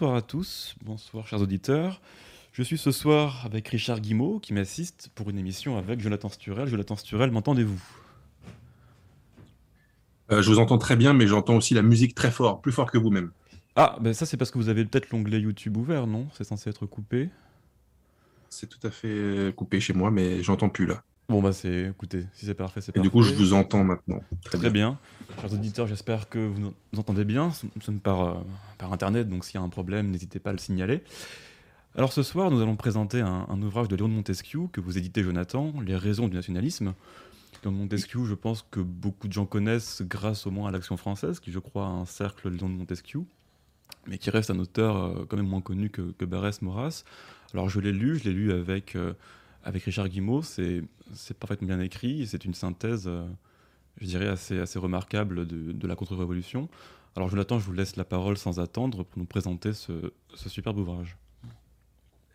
Bonsoir à tous, bonsoir chers auditeurs. Je suis ce soir avec Richard Guimau qui m'assiste pour une émission avec Jonathan Sturel. Jonathan Sturel, m'entendez-vous? Euh, Je vous entends très bien, mais j'entends aussi la musique très fort, plus fort que vous-même. Ah, ben ça c'est parce que vous avez peut-être l'onglet YouTube ouvert, non? C'est censé être coupé? C'est tout à fait coupé chez moi, mais j'entends plus là. Bon bah c'est, écoutez, si c'est parfait, c'est parfait. Et du coup, je vous entends maintenant. Très, bien. Chers auditeurs, j'espère que vous nous entendez bien. Nous sommes par, euh, par Internet, donc s'il y a un problème, n'hésitez pas à le signaler. Alors ce soir, nous allons présenter un, ouvrage de Léon de Montesquieu que vous éditez, Jonathan, Les raisons du nationalisme. Léon de Montesquieu, je pense que beaucoup de gens connaissent grâce au moins à l'Action française, qui je crois a un cercle Léon de Montesquieu, mais qui reste un auteur euh, quand même moins connu que, que Barès Maurras. Alors je l'ai lu, je l'ai lu avec... Euh, avec Richard Guimau, c'est parfaitement bien écrit, c'est une synthèse, euh, je dirais, assez, assez remarquable de, la contre-révolution. Alors Jonathan, je vous laisse la parole sans attendre pour nous présenter ce, superbe ouvrage.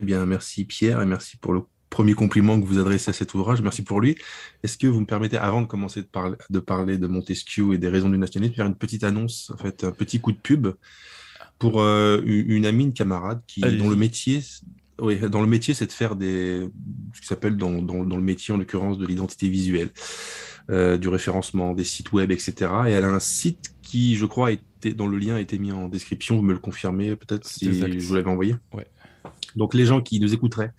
Eh bien, merci Pierre et merci pour le premier compliment que vous adressez à cet ouvrage. Merci pour lui. Est-ce que vous me permettez, avant de commencer de, parler de, parler de Montesquieu et des raisons du nationalisme, de faire une petite annonce, en fait, un petit coup de pub pour euh, une amie, une camarade qui, dont le métier oui, dans le métier, c'est de faire des, ce qui s'appelle dans, dans, dans, le métier, en l'occurrence, de l'identité visuelle, euh, du référencement, des sites web, etc. Et elle a un site qui, je crois, été, dont le lien a été mis en description. Vous me le confirmez peut-être si je vous l'avais envoyé. Ouais. Donc, les gens qui nous écouteraient,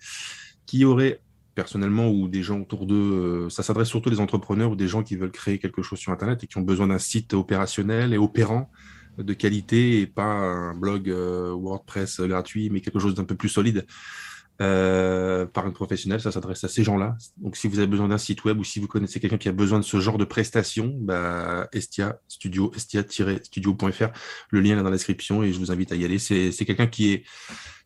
qui auraient personnellement ou des gens autour d'eux, euh, ça s'adresse surtout aux entrepreneurs ou des gens qui veulent créer quelque chose sur Internet et qui ont besoin d'un site opérationnel et opérant de qualité et pas un blog euh, WordPress gratuit, mais quelque chose d'un peu plus solide euh, par un professionnel. Ça s'adresse à ces gens-là. Donc, si vous avez besoin d'un site web ou si vous connaissez quelqu'un qui a besoin de ce genre de prestations, bah, Estia Studio, estia-studio.fr. Le lien est dans la description et je vous invite à y aller. C'est quelqu'un qui est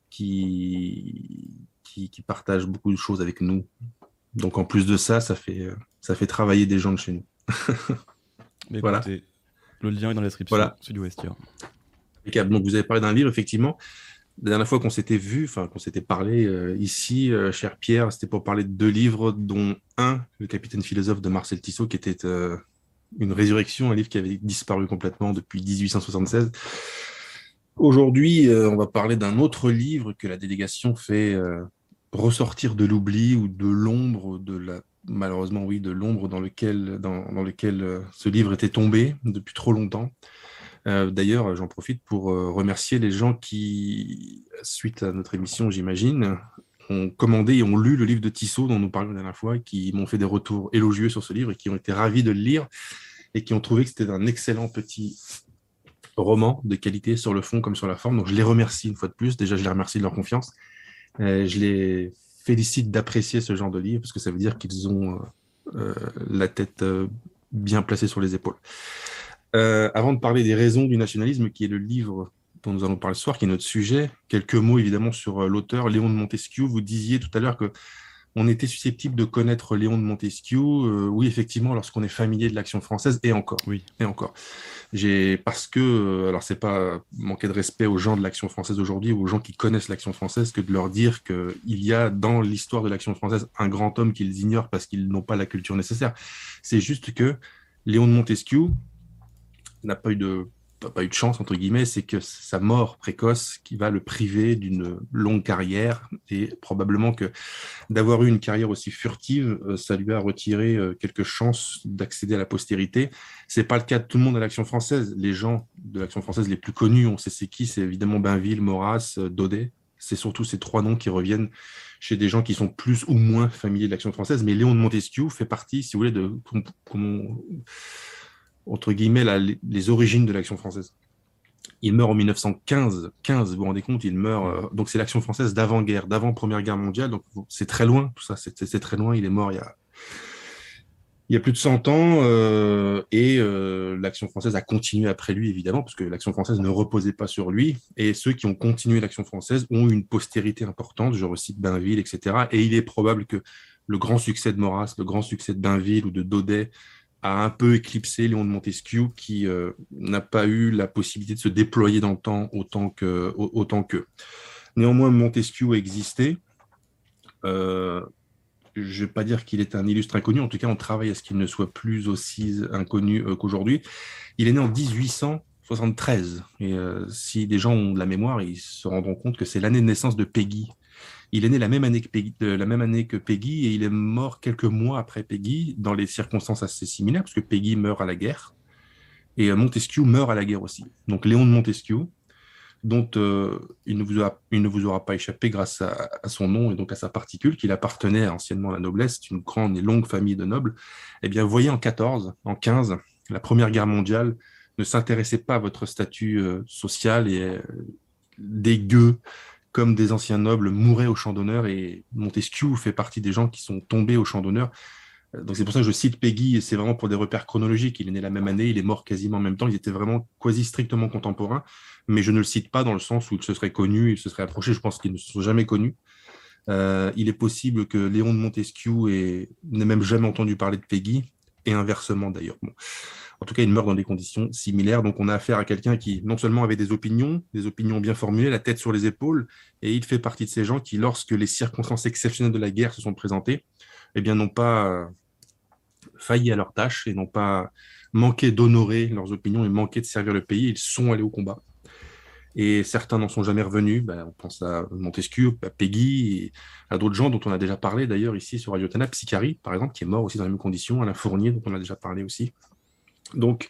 qui, qui, qui partage beaucoup de choses avec nous. Donc, en plus de ça, ça fait ça fait travailler des gens de chez nous. voilà. Le lien est dans la description. Voilà. Studio Estia. Donc, vous avez parlé d'un livre, effectivement. La dernière fois qu'on s'était vu, enfin qu'on s'était parlé euh, ici, euh, cher Pierre, c'était pour parler de deux livres, dont un, Le Capitaine philosophe de Marcel Tissot, qui était euh, une résurrection, un livre qui avait disparu complètement depuis 1876. Aujourd'hui, on va parler d'un autre livre que la délégation fait ressortir de l'oubli ou de l'ombre de la malheureusement, oui, de l'ombre dans lequel, dans, lequel euh, ce livre était tombé depuis trop longtemps. Euh, d'ailleurs, j'en profite pour euh, remercier les gens qui, suite à notre émission, j'imagine, ont commandé et ont lu le livre de Tissot dont nous parlions la dernière fois, qui m'ont fait des retours élogieux sur ce livre et qui ont été ravis de le lire et qui ont trouvé que c'était un excellent petit roman de qualité sur le fond comme sur la forme. Donc je les remercie une fois de plus. Déjà, je les remercie de leur confiance. je les félicite d'apprécier ce genre de livre parce que ça veut dire qu'ils ont euh, euh, la tête euh, bien placée sur les épaules. avant de parler des raisons du nationalisme, qui est le livre dont nous allons parler ce soir, qui est notre sujet, quelques mots évidemment sur l'auteur Léon de Montesquieu. Vous disiez tout à l'heure que on était susceptible de connaître Léon de Montesquieu. oui, effectivement, lorsqu'on est familier de l'action française, et encore. Oui. Et encore. J'ai parce que euh, alors c'est pas manquer de respect aux gens de l'action française aujourd'hui ou aux gens qui connaissent l'action française que de leur dire que il y a dans l'histoire de l'action française un grand homme qu'ils ignorent parce qu'ils n'ont pas la culture nécessaire. C'est juste que Léon de Montesquieu n'a pas eu de pas eu de chance, entre guillemets, c'est que sa mort précoce qui va le priver d'une longue carrière et probablement que d'avoir eu une carrière aussi furtive, euh, ça lui a retiré euh, quelques chances d'accéder à la postérité. C'est pas le cas de tout le monde à l'Action française. Les gens de l'Action française les plus connus, on sait c'est qui, c'est évidemment Bainville, Maurras, euh, Daudet. C'est surtout ces trois noms qui reviennent chez des gens qui sont plus ou moins familiers de l'Action française. Mais Léon de Montesquieu fait partie, si vous voulez, de entre guillemets, les origines de l'action française. Il meurt en 1915. 15, vous vous rendez compte, il meurt. Euh, donc c'est l'action française d'avant-guerre, d'avant-première guerre mondiale. Donc c'est très loin, tout ça, c'est très loin. Il est mort il y a, plus de 100 ans euh, et euh, l'action française a continué après lui, évidemment, parce que l'action française ne reposait pas sur lui. Et ceux qui ont continué l'action française ont une postérité importante, je recite Bainville, etc. Et il est probable que le grand succès de Maurras, le grand succès de Bainville ou de Daudet a un peu éclipsé Léon de Montesquieu, qui euh, n'a pas eu la possibilité de se déployer dans le temps autant que autant qu'eux. Néanmoins, Montesquieu existait. Euh, je ne vais pas dire qu'il est un illustre inconnu, en tout cas, on travaille à ce qu'il ne soit plus aussi inconnu euh, qu'aujourd'hui. Il est né en 1873. Et si des gens ont de la mémoire, ils se rendront compte que c'est l'année de naissance de Peggy. Il est né la même, année que Peggy, et il est mort quelques mois après Peggy dans les circonstances assez similaires, parce que Peggy meurt à la guerre et euh, Montesquieu meurt à la guerre aussi. Donc Léon de Montesquieu, dont euh, il, ne vous aura, vous pas échappé grâce à, son nom et donc à sa particule, qu'il appartenait anciennement à la noblesse, une grande et longue famille de nobles, eh bien, voyez en 14, en 15, la Première Guerre mondiale ne s'intéressait pas à votre statut euh, social et euh, comme des anciens nobles mouraient au champ d'honneur et Montesquieu fait partie des gens qui sont tombés au champ d'honneur donc c'est pour ça que je cite Peggy, et c'est vraiment pour des repères chronologiques. Il est né la même année, il est mort quasiment en même temps, ils étaient vraiment quasi strictement contemporains, mais je ne le cite pas dans le sens où il se serait connu, il se serait approché, je pense qu'ils ne se sont jamais connus. Euh, il est possible que Léon de Montesquieu n'ait même jamais entendu parler de Peggy, et inversement d'ailleurs. En tout cas, il meurt dans des conditions similaires, donc on a affaire à quelqu'un qui non seulement avait des opinions, des opinions bien formulées, la tête sur les épaules, et il fait partie de ces gens qui, lorsque les circonstances exceptionnelles de la guerre se sont présentées, eh bien, n'ont pas failli à leur tâche et n'ont pas manqué d'honorer leurs opinions et manqué de servir le pays. Ils sont allés au combat. Et certains n'en sont jamais revenus. Ben, on pense à Montesquieu, à Peggy, à d'autres gens dont on a déjà parlé d'ailleurs ici sur Radio Tana, Psychari, par exemple, qui est mort aussi dans les mêmes conditions, Alain Fournier, dont on a déjà parlé aussi. Donc,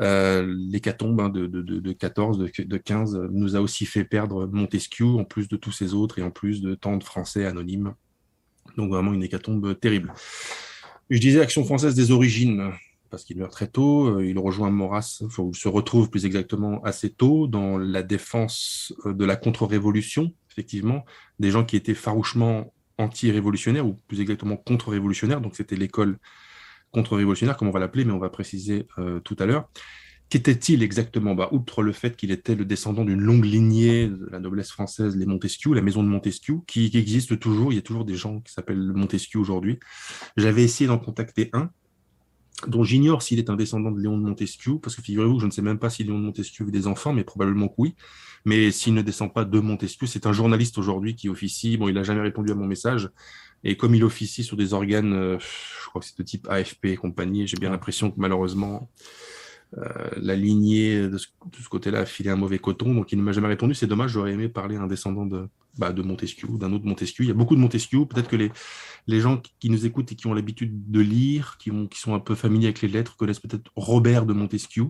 euh, l'hécatombe hein, de, de, de, 14, de, 15 nous a aussi fait perdre Montesquieu, en plus de tous ces autres, et en plus de tant de Français anonymes. Donc, vraiment une hécatombe terrible. Je disais Action française des origines, parce qu'il meurt très tôt. Euh, il rejoint Maurras, enfin, se retrouve plus exactement assez tôt dans la défense euh, de la contre-révolution, effectivement, des gens qui étaient farouchement anti-révolutionnaires, ou plus exactement contre-révolutionnaires. Donc c'était l'école contre-révolutionnaire, comme on va l'appeler, mais on va préciser euh, tout à l'heure. Qu'était-il exactement? Bah, Outre le fait qu'il était le descendant d'une longue lignée de la noblesse française, les Montesquieu, la maison de Montesquieu, qui, existe toujours, il y a toujours des gens qui s'appellent Montesquieu aujourd'hui. J'avais essayé d'en contacter un, dont j'ignore s'il est un descendant de Léon de Montesquieu, parce que figurez-vous je ne sais même pas si Léon de Montesquieu a des enfants, mais probablement que oui. Mais s'il ne descend pas de Montesquieu, c'est un journaliste aujourd'hui qui officie, bon, il n'a jamais répondu à mon message, et comme il officie sur des organes, euh, je crois que c'est de type AFP et compagnie, j'ai bien l'impression que malheureusement, euh, la lignée de ce, côté-là a filé un mauvais coton, donc il ne m'a jamais répondu. C'est dommage, j'aurais aimé parler à un descendant de, bah, de Montesquieu, d'un autre Montesquieu. Il y a beaucoup de Montesquieu. Peut-être que les, les gens qui, nous écoutent et qui ont l'habitude de lire, qui, ont, qui sont un peu familiers avec les lettres, connaissent peut-être Robert de Montesquieu,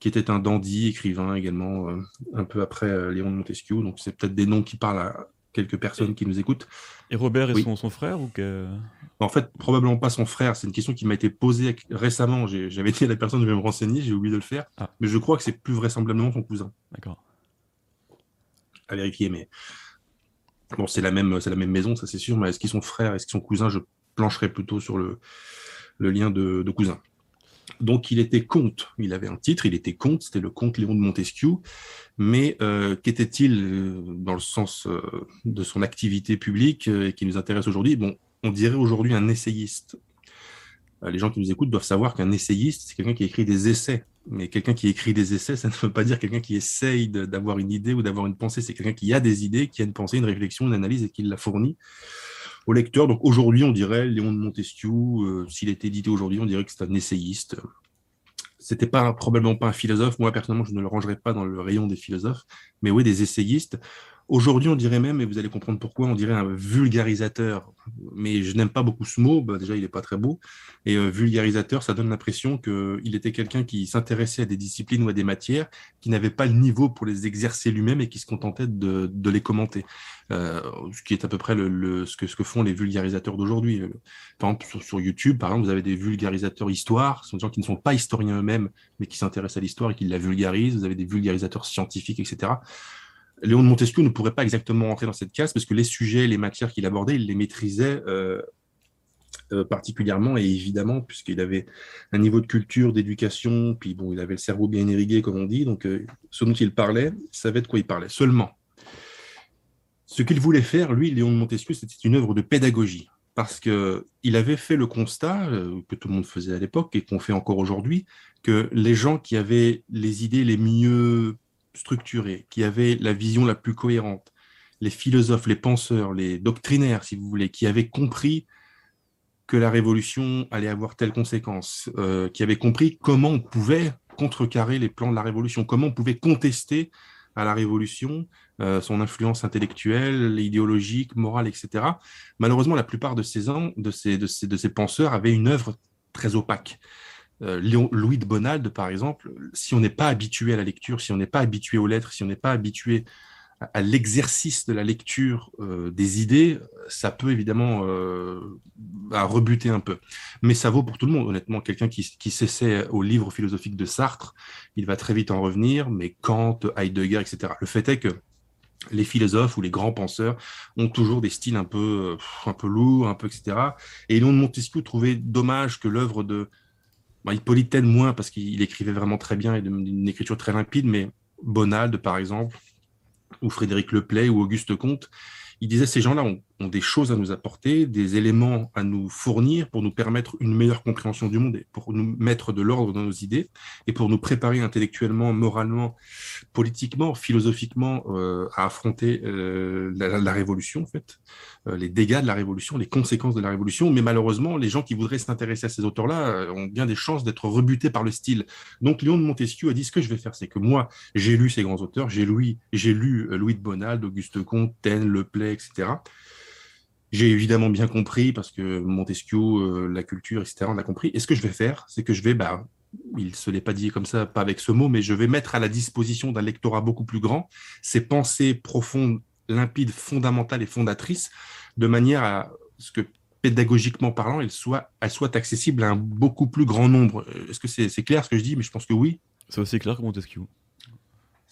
qui était un dandy, écrivain également, euh, un peu après euh, Léon de Montesquieu. Donc c'est peut-être des noms qui parlent à quelques personnes qui nous écoutent. Et Robert est son, son, frère ou que... En fait, probablement pas son frère. C'est une question qui m'a été posée récemment. J'avais dit à la personne, je vais me renseigner, j'ai oublié de le faire. Ah. Mais je crois que c'est plus vraisemblablement son cousin. D'accord. À vérifier, mais bon, c'est la même, c'est la même maison, ça c'est sûr. Mais est-ce qu'ils sont frères, est-ce qu'ils sont cousins? Je plancherai plutôt sur le, le lien de, de cousin. Donc il était comte, il avait un titre, il était comte, c'était le comte Léon de Montesquieu, mais euh, qu'était-il euh, dans le sens euh, de son activité publique et qui nous intéresse aujourd'hui? On dirait aujourd'hui un essayiste. les gens qui nous écoutent doivent savoir qu'un essayiste, c'est quelqu'un qui écrit des essais. Mais quelqu'un qui écrit des essais, ça ne veut pas dire quelqu'un qui essaye d'avoir une idée ou d'avoir une pensée. C'est quelqu'un qui a des idées, qui a une pensée, une réflexion, une analyse et qui la fournit au lecteur. Donc aujourd'hui, on dirait Léon de Montesquieu, euh, s'il était édité aujourd'hui, on dirait que c'est un essayiste. C'était pas probablement pas un philosophe. Moi personnellement, je ne le rangerais pas dans le rayon des philosophes, mais oui des essayistes. Aujourd'hui, on dirait même, et vous allez comprendre pourquoi, on dirait un vulgarisateur. mais je n'aime pas beaucoup ce mot. Bah, déjà, il n'est pas très beau. Et euh, vulgarisateur, ça donne l'impression qu'il était quelqu'un qui s'intéressait à des disciplines ou à des matières, qui n'avait pas le niveau pour les exercer lui-même et qui se contentait de, de les commenter. Euh, ce qui est à peu près le, ce, que, ce que font les vulgarisateurs d'aujourd'hui. Par exemple, sur, YouTube, par exemple, vous avez des vulgarisateurs histoire, ce sont des gens qui ne sont pas historiens eux-mêmes, mais qui s'intéressent à l'histoire et qui la vulgarisent. Vous avez des vulgarisateurs scientifiques, etc. Léon de Montesquieu ne pourrait pas exactement rentrer dans cette case parce que les sujets, les matières qu'il abordait, il les maîtrisait euh, euh, particulièrement et évidemment, puisqu'il avait un niveau de culture, d'éducation, puis bon, il avait le cerveau bien irrigué, comme on dit, donc euh, ce dont il parlait, il savait de quoi il parlait. Seulement, ce qu'il voulait faire, lui, Léon de Montesquieu, c'était une œuvre de pédagogie parce qu'il avait fait le constat que tout le monde faisait à l'époque et qu'on fait encore aujourd'hui, que les gens qui avaient les idées les mieux structurés, qui avaient la vision la plus cohérente, les philosophes, les penseurs, les doctrinaires, si vous voulez, qui avaient compris que la révolution allait avoir telle conséquence, euh, qui avaient compris comment on pouvait contrecarrer les plans de la révolution, comment on pouvait contester à la révolution euh, son influence intellectuelle, idéologique, morale, etc. Malheureusement, la plupart de ces, de ces, de ces, de ces penseurs avaient une œuvre très opaque. Euh, Louis de Bonald, par exemple, si on n'est pas habitué à la lecture, si on n'est pas habitué aux lettres, si on n'est pas habitué à, l'exercice de la lecture euh, des idées, ça peut évidemment euh, rebuter un peu. Mais ça vaut pour tout le monde, honnêtement. Quelqu'un qui, s'essaie au livre philosophique de Sartre, il va très vite en revenir, mais Kant, Heidegger, etc. Le fait est que les philosophes ou les grands penseurs ont toujours des styles un peu, un peu lourds, un peu, etc. Et Léon de Montesquieu trouvait dommage que l'œuvre de, bah, Hippolyte moins parce qu'il écrivait vraiment très bien et d'une écriture très limpide, mais Bonald, par exemple, ou Frédéric Leplay ou Auguste Comte, il disait ces gens-là ont, des choses à nous apporter, des éléments à nous fournir pour nous permettre une meilleure compréhension du monde, et pour nous mettre de l'ordre dans nos idées et pour nous préparer intellectuellement, moralement, politiquement, philosophiquement euh, à affronter euh, la, révolution, en fait, euh, les dégâts de la révolution, les conséquences de la révolution. Mais malheureusement, les gens qui voudraient s'intéresser à ces auteurs-là ont bien des chances d'être rebutés par le style. Donc Léon de Montesquieu a dit ce que je vais faire, c'est que moi, j'ai lu ces grands auteurs, j'ai lu, lu Louis de Bonald, Auguste Comte, Taine, Leplay, etc. J'ai évidemment bien compris, parce que Montesquieu, euh, la culture, etc., on a compris. Et ce que je vais faire, c'est que je vais, bah, il ne se l'est pas dit comme ça, pas avec ce mot, mais je vais mettre à la disposition d'un lectorat beaucoup plus grand ces pensées profondes, limpides, fondamentales et fondatrices, de manière à ce que pédagogiquement parlant, elles soient, elles soient accessibles à un beaucoup plus grand nombre. Euh, est-ce que c'est clair ce que je dis? Mais je pense que oui. C'est aussi clair que Montesquieu.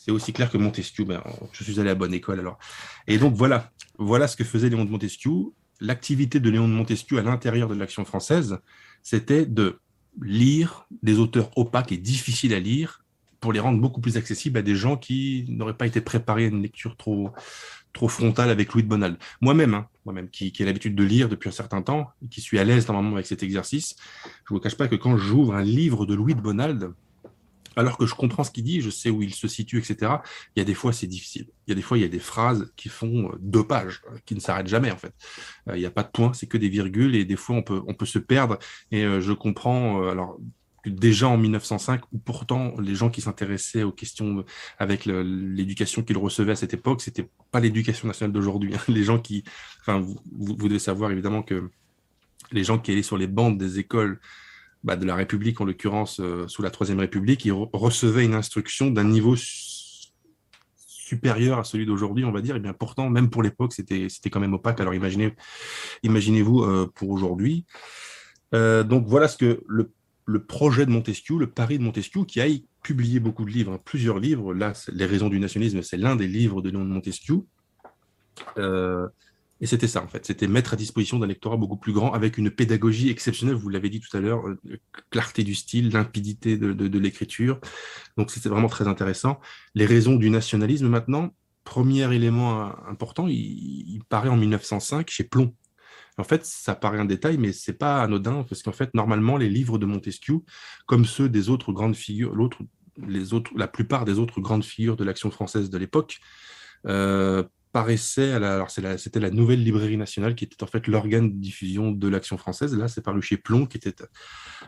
C'est aussi clair que Montesquieu. Ben, je suis allé à la bonne école alors. Et donc voilà, voilà ce que faisait Léon de Montesquieu. L'activité de Léon de Montesquieu à l'intérieur de l'action française, c'était de lire des auteurs opaques et difficiles à lire pour les rendre beaucoup plus accessibles à des gens qui n'auraient pas été préparés à une lecture trop, trop frontale avec Louis de Bonald. Moi-même, hein, moi-même, qui, qui ai l'habitude de lire depuis un certain temps, qui suis à l'aise normalement avec cet exercice, je ne vous cache pas que quand j'ouvre un livre de Louis de Bonald, alors que je comprends ce qu'il dit, je sais où il se situe, etc. Il y a des fois, c'est difficile. Il y a des fois, il y a des phrases qui font euh, deux pages, euh, qui ne s'arrêtent jamais, en fait. Euh, il n'y a pas de point, c'est que des virgules, et des fois, on peut, on peut se perdre. Et je comprends, alors, que déjà en 1905, où pourtant les gens qui s'intéressaient aux questions avec l'éducation qu'ils recevaient à cette époque, c'était pas l'éducation nationale d'aujourd'hui. Hein. Les gens qui, enfin, vous, vous, devez savoir évidemment que les gens qui allaient sur les bandes des écoles bah, de la République, en l'occurrence euh, sous la Troisième République, ils recevaient une instruction d'un niveau supérieur à celui d'aujourd'hui, on va dire. Et bien pourtant, même pour l'époque, c'était quand même opaque. Alors imaginez, imaginez-vous euh, pour aujourd'hui. Euh, donc voilà ce que le, le, projet de Montesquieu, le pari de Montesquieu, qui a publié beaucoup de livres, hein, plusieurs livres. Là, Les raisons du nationalisme, c'est l'un des livres de Montesquieu. Et c'était ça, en fait. C'était mettre à disposition d'un lectorat beaucoup plus grand avec une pédagogie exceptionnelle. Vous l'avez dit tout à l'heure, euh, clarté du style, limpidité de, l'écriture. Donc, c'était vraiment très intéressant. Les raisons du nationalisme, maintenant, premier élément important, il, paraît en 1905 chez Plomb. En fait, ça paraît un détail, mais c'est pas anodin parce qu'en fait, normalement, les livres de Montesquieu, comme ceux des autres grandes figures, les autres, la plupart des autres grandes figures de l'action française de l'époque, euh, paraissait, c'était la, Nouvelle Librairie Nationale qui était en fait l'organe de diffusion de l'Action française. Là, c'est paru chez Plomb, qui était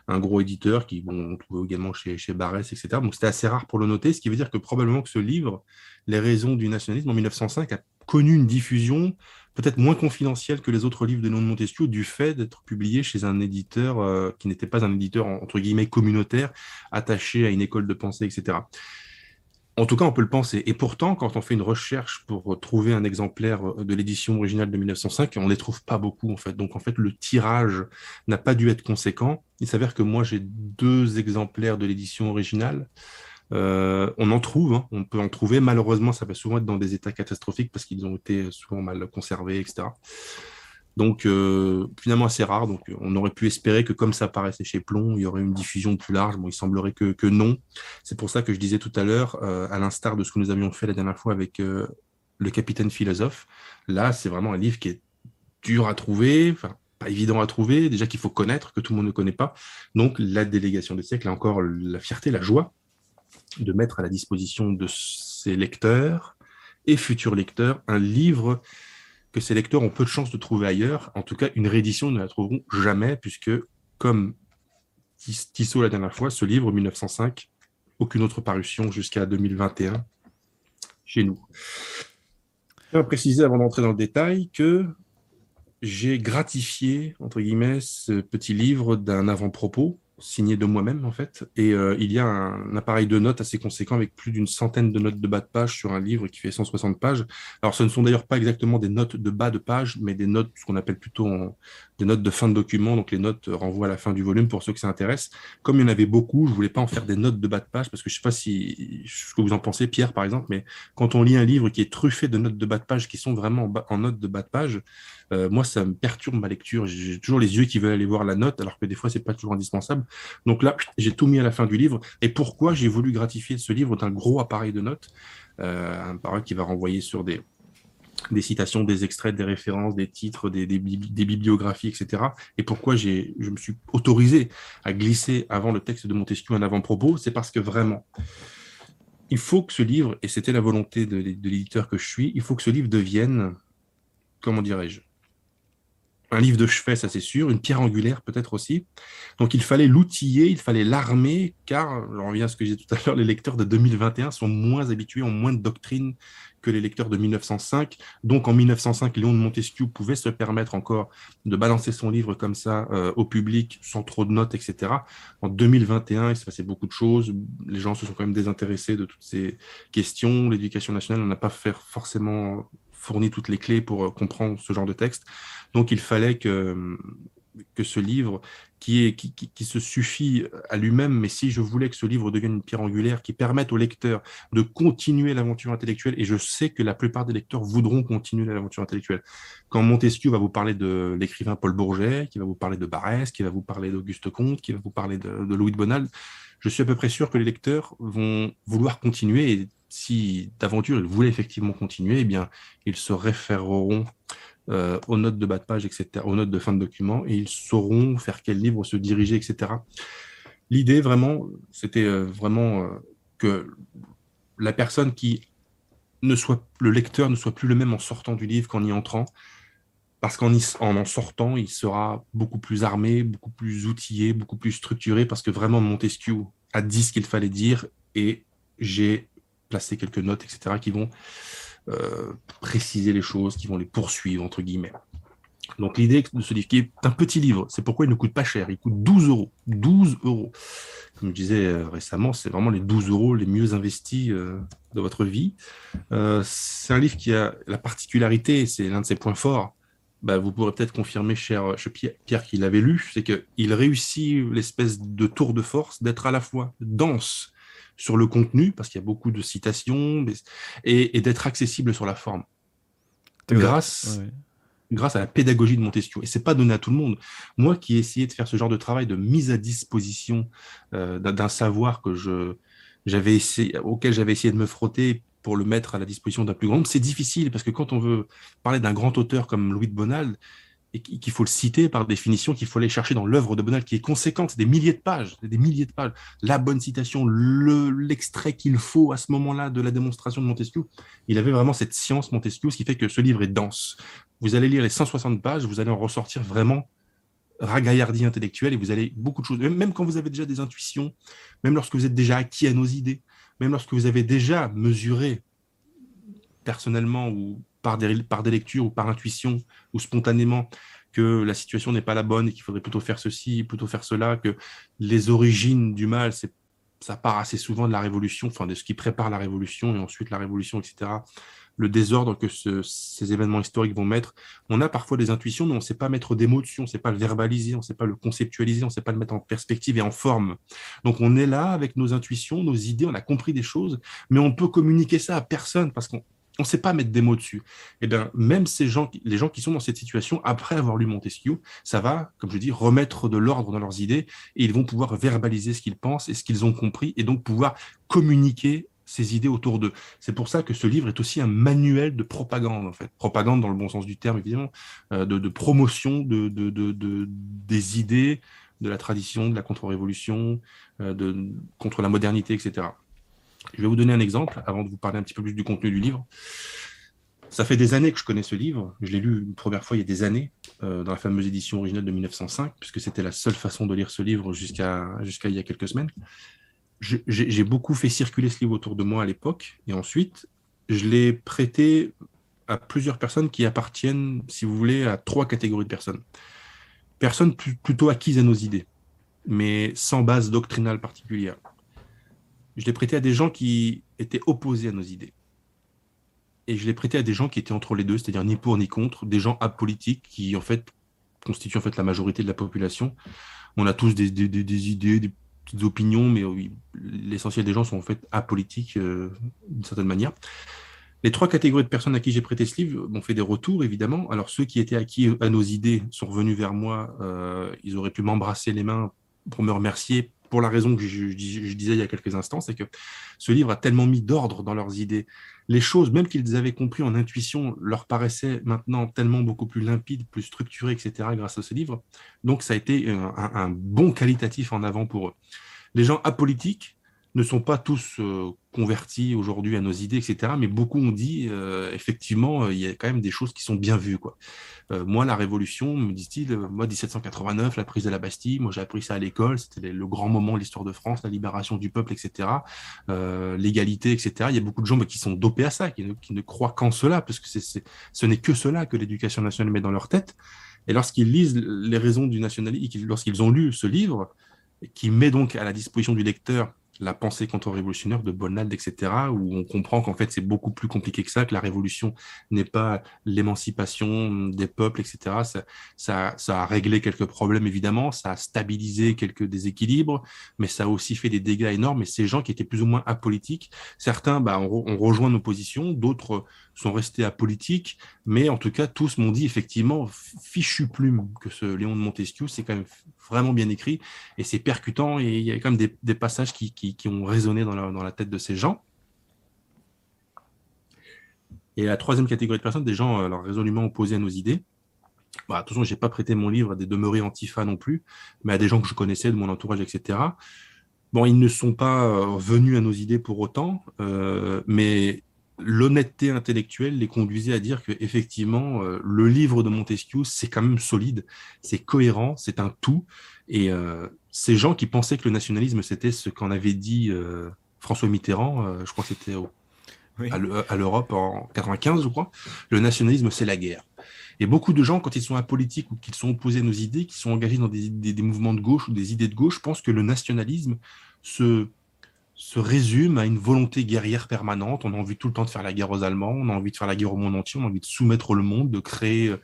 un gros éditeur, qui bon, on trouvait également chez, chez Barès, etc. Donc c'était assez rare pour le noter, ce qui veut dire que probablement que ce livre, Les raisons du nationalisme, en 1905, a connu une diffusion peut-être moins confidentiel que les autres livres de Léon de Montesquieu du fait d'être publié chez un éditeur euh, qui n'était pas un éditeur entre guillemets communautaire, attaché à une école de pensée, etc. En tout cas, on peut le penser. Et pourtant, quand on fait une recherche pour trouver un exemplaire euh, de l'édition originale de 1905, on ne trouve pas beaucoup, en fait. Donc, en fait, le tirage n'a pas dû être conséquent. Il s'avère que moi, j'ai deux exemplaires de l'édition originale. Euh, on en trouve, hein. on peut en trouver. Malheureusement, ça va souvent être dans des états catastrophiques parce qu'ils ont été souvent mal conservés, etc. Donc, euh, finalement, assez rare. Donc, on aurait pu espérer que, comme ça apparaissait chez Plomb, il y aurait une diffusion plus large. Bon, il semblerait que, non. C'est pour ça que je disais tout à l'heure, euh, à l'instar de ce que nous avions fait la dernière fois avec Le Capitaine Philosophe, là, c'est vraiment un livre qui est dur à trouver, pas évident à trouver, déjà qu'il faut connaître, que tout le monde ne connaît pas. Donc, la délégation des siècles a encore la fierté, la joie de mettre à la disposition de ses lecteurs et futurs lecteurs un livre que ces lecteurs ont peu de chances de trouver ailleurs. En tout cas, une réédition ne la trouveront jamais, puisque, comme Tissot la dernière fois, ce livre, 1905, aucune autre parution jusqu'à 2021 chez nous. Je vais préciser avant d'entrer dans le détail que j'ai gratifié, entre guillemets, ce petit livre d'un avant-propos signé de moi-même en fait. Et euh, il y a un, appareil de notes assez conséquent avec plus d'une centaine de notes de bas de page sur un livre qui fait 160 pages. Alors ce ne sont d'ailleurs pas exactement des notes de bas de page, mais des notes, ce qu'on appelle plutôt des notes de fin de document. Donc les notes renvoient à la fin du volume pour ceux que ça intéresse. Comme il y en avait beaucoup, je voulais pas en faire des notes de bas de page parce que je sais pas si ce que vous en pensez, Pierre par exemple, mais quand on lit un livre qui est truffé de notes de bas de page qui sont vraiment en, en notes de bas de page, euh, moi, ça me perturbe ma lecture. J'ai toujours les yeux qui veulent aller voir la note, alors que des fois, c'est pas toujours indispensable. Donc là, j'ai tout mis à la fin du livre. Et pourquoi j'ai voulu gratifier ce livre d'un gros appareil de notes, euh, un appareil qui va renvoyer sur des, citations, des extraits, des références, des titres, des, des, bibliographies, etc. Et pourquoi je me suis autorisé à glisser avant le texte de Montesquieu un avant-propos, c'est parce que vraiment, il faut que ce livre, et c'était la volonté de l'éditeur que je suis, il faut que ce livre devienne, comment dirais-je, un livre de chevet, ça c'est sûr, une pierre angulaire peut-être aussi. Donc il fallait l'outiller, il fallait l'armer, car, on revient à ce que j'ai tout à l'heure, les lecteurs de 2021 sont moins habitués, ont moins de doctrine que les lecteurs de 1905. Donc en 1905, Léon de Montesquieu pouvait se permettre encore de balancer son livre comme ça euh, au public, sans trop de notes, etc. En 2021, il s'est passé beaucoup de choses. Les gens se sont quand même désintéressés de toutes ces questions. L'éducation nationale n'a pas fait forcément fourni toutes les clés pour euh, comprendre ce genre de texte. Donc il fallait que, que ce livre, qui, est, qui, qui, se suffit à lui-même, mais si je voulais que ce livre devienne une pierre angulaire qui permette au lecteur de continuer l'aventure intellectuelle, et je sais que la plupart des lecteurs voudront continuer l'aventure intellectuelle. Quand Montesquieu va vous parler de l'écrivain Paul Bourget, qui va vous parler de Barès, qui va vous parler d'Auguste Comte, qui va vous parler de, de Louis de Bonald, je suis à peu près sûr que les lecteurs vont vouloir continuer et si d'aventure ils voulaient effectivement continuer, eh bien, ils se référeront euh, aux notes de bas de page, etc., aux notes de fin de document, et ils sauront vers quel livre se diriger, etc. L'idée, vraiment, c'était euh, vraiment euh, que la personne qui ne soit, le lecteur ne soit plus le même en sortant du livre qu'en y entrant, parce qu'en en, en sortant, il sera beaucoup plus armé, beaucoup plus outillé, beaucoup plus structuré, parce que vraiment Montesquieu a dit ce qu'il fallait dire, et j'ai placé quelques notes, etc., qui vont euh, préciser les choses, qui vont les poursuivre, entre guillemets. Donc l'idée de ce livre, qui est un petit livre, c'est pourquoi il ne coûte pas cher, il coûte 12 euros. 12 euros. Comme je disais euh, récemment, c'est vraiment les 12 euros les mieux investis euh, de votre vie. c'est un livre qui a la particularité, c'est l'un de ses points forts, bah, vous pourrez peut-être confirmer, cher, cher Pierre, qu'il l'avait lu, c'est qu'il réussit l'espèce de tour de force d'être à la fois dense sur le contenu, parce qu'il y a beaucoup de citations, et, d'être accessible sur la forme. Grâce, grâce à la pédagogie de Montesquieu. Et c'est pas donné à tout le monde. Moi qui ai essayé de faire ce genre de travail de mise à disposition euh, d'un savoir que je, j'avais essayé, auquel j'avais essayé de me frotter pour le mettre à la disposition d'un plus grand nombre, c'est difficile parce que quand on veut parler d'un grand auteur comme Louis de Bonald, et qu'il faut le citer par définition, qu'il faut aller chercher dans l'œuvre de Bonald, qui est conséquente, des milliers de pages, des milliers de pages. La bonne citation, l'extrait qu'il faut à ce moment-là de la démonstration de Montesquieu, il avait vraiment cette science Montesquieu, ce qui fait que ce livre est dense. Vous allez lire les 160 pages, vous allez en ressortir vraiment ragaillardi intellectuel et vous allez beaucoup de choses, même quand vous avez déjà des intuitions, même lorsque vous êtes déjà acquis à nos idées, même lorsque vous avez déjà mesuré personnellement ou par des, par des lectures ou par intuition ou spontanément que la situation n'est pas la bonne et qu'il faudrait plutôt faire ceci, plutôt faire cela, que les origines du mal, c'est ça part assez souvent de la révolution, enfin de ce qui prépare la révolution et ensuite la révolution, etc. Le désordre que ces événements historiques vont mettre. On a parfois des intuitions, mais on ne sait pas mettre des on ne sait pas le verbaliser, on ne sait pas le conceptualiser, on ne sait pas le mettre en perspective et en forme. Donc on est là avec nos intuitions, nos idées, on a compris des choses, mais on peut communiquer ça à personne parce qu'on on ne sait pas mettre des mots dessus. Et eh bien, même ces gens, les gens qui sont dans cette situation, après avoir lu Montesquieu, ça va, comme je dis, remettre de l'ordre dans leurs idées et ils vont pouvoir verbaliser ce qu'ils pensent et ce qu'ils ont compris et donc pouvoir communiquer ces idées autour d'eux. C'est pour ça que ce livre est aussi un manuel de propagande, en fait. Propagande dans le bon sens du terme, évidemment, euh, de, promotion de, des idées, de la tradition, de la contre-révolution, euh, contre la modernité, etc. Je vais vous donner un exemple avant de vous parler un petit peu plus du contenu du livre. Ça fait des années que je connais ce livre. Je l'ai lu une première fois il y a des années, euh, dans la fameuse édition originale de 1905, puisque c'était la seule façon de lire ce livre jusqu'à jusqu'à il y a quelques semaines. J'ai beaucoup fait circuler ce livre autour de moi à l'époque, et ensuite, je l'ai prêté à plusieurs personnes qui appartiennent, si vous voulez, à trois catégories de personnes. Personnes plutôt acquises à nos idées, mais sans base doctrinale particulière je l'ai prêté à des gens qui étaient opposés à nos idées. Et je l'ai prêté à des gens qui étaient entre les deux, c'est-à-dire ni pour ni contre, des gens apolitiques qui, en fait, constituent en fait la majorité de la population. On a tous des, idées, des petites opinions, mais oui, l'essentiel des gens sont en fait apolitiques euh, d'une certaine manière. Les trois catégories de personnes à qui j'ai prêté ce livre m'ont fait des retours, évidemment. Alors, ceux qui étaient acquis à nos idées sont revenus vers moi. Euh, ils auraient pu m'embrasser les mains pour me remercier pour la raison que je, disais il y a quelques instants, c'est que ce livre a tellement mis d'ordre dans leurs idées. Les choses, même qu'ils avaient compris en intuition, leur paraissaient maintenant tellement beaucoup plus limpides, plus structurées, etc., grâce à ce livre. Donc, ça a été un bon qualitatif en avant pour eux. Les gens apolitiques, ne sont pas tous euh, convertis aujourd'hui à nos idées, etc. Mais beaucoup ont dit, euh, effectivement, euh, il y a quand même des choses qui sont bien vues. Moi, la Révolution, me dit-il, moi, 1789, la prise de la Bastille, moi, j'ai appris ça à l'école, c'était le grand moment de l'histoire de France, la libération du peuple, etc. L'égalité, etc. Il y a beaucoup de gens bah, qui sont dopés à ça, qui ne, croient qu'en cela, parce que ce n'est que cela que l'éducation nationale met dans leur tête. Et lorsqu'ils lisent les raisons du nationalisme, lorsqu'ils ont lu ce livre, qui met donc à la disposition du lecteur la pensée contre-révolutionnaire de Bonald, etc., où on comprend qu'en fait c'est beaucoup plus compliqué que ça, que la révolution n'est pas l'émancipation des peuples, etc. Ça, ça, a réglé quelques problèmes évidemment, ça a stabilisé quelques déséquilibres, mais ça a aussi fait des dégâts énormes. Et ces gens qui étaient plus ou moins apolitiques, certains bah, ont, ont rejoint nos positions, d'autres sont restés apolitiques, mais en tout cas, tous m'ont dit effectivement, fichu plume, que ce Léon de Montesquieu, c'est quand même vraiment bien écrit, et c'est percutant, et il y a quand même des, passages qui, qui, ont résonné dans la, dans la, tête de ces gens. Et la troisième catégorie de personnes, des gens alors, résolument opposés à nos idées. Bah, attention, je n'ai pas prêté mon livre à des demeurés antifa non plus, mais à des gens que je connaissais de mon entourage, etc. Bon, ils ne sont pas euh, venus à nos idées pour autant, euh, mais l'honnêteté intellectuelle les conduisait à dire que effectivement euh, le livre de Montesquieu c'est quand même solide, c'est cohérent, c'est un tout. Et euh, ces gens qui pensaient que le nationalisme c'était ce qu'en avait dit euh, François Mitterrand, je crois que c'était à l'Europe en 95, je crois, le nationalisme c'est la guerre. Et beaucoup de gens, quand ils sont apolitiques ou qu'ils sont opposés à nos idées, qui sont engagés dans des, des mouvements de gauche ou des idées de gauche, pensent que le nationalisme se se résume à une volonté guerrière permanente. On a envie tout le temps de faire la guerre aux Allemands, on a envie de faire la guerre au monde entier, on a envie de soumettre le monde, de créer,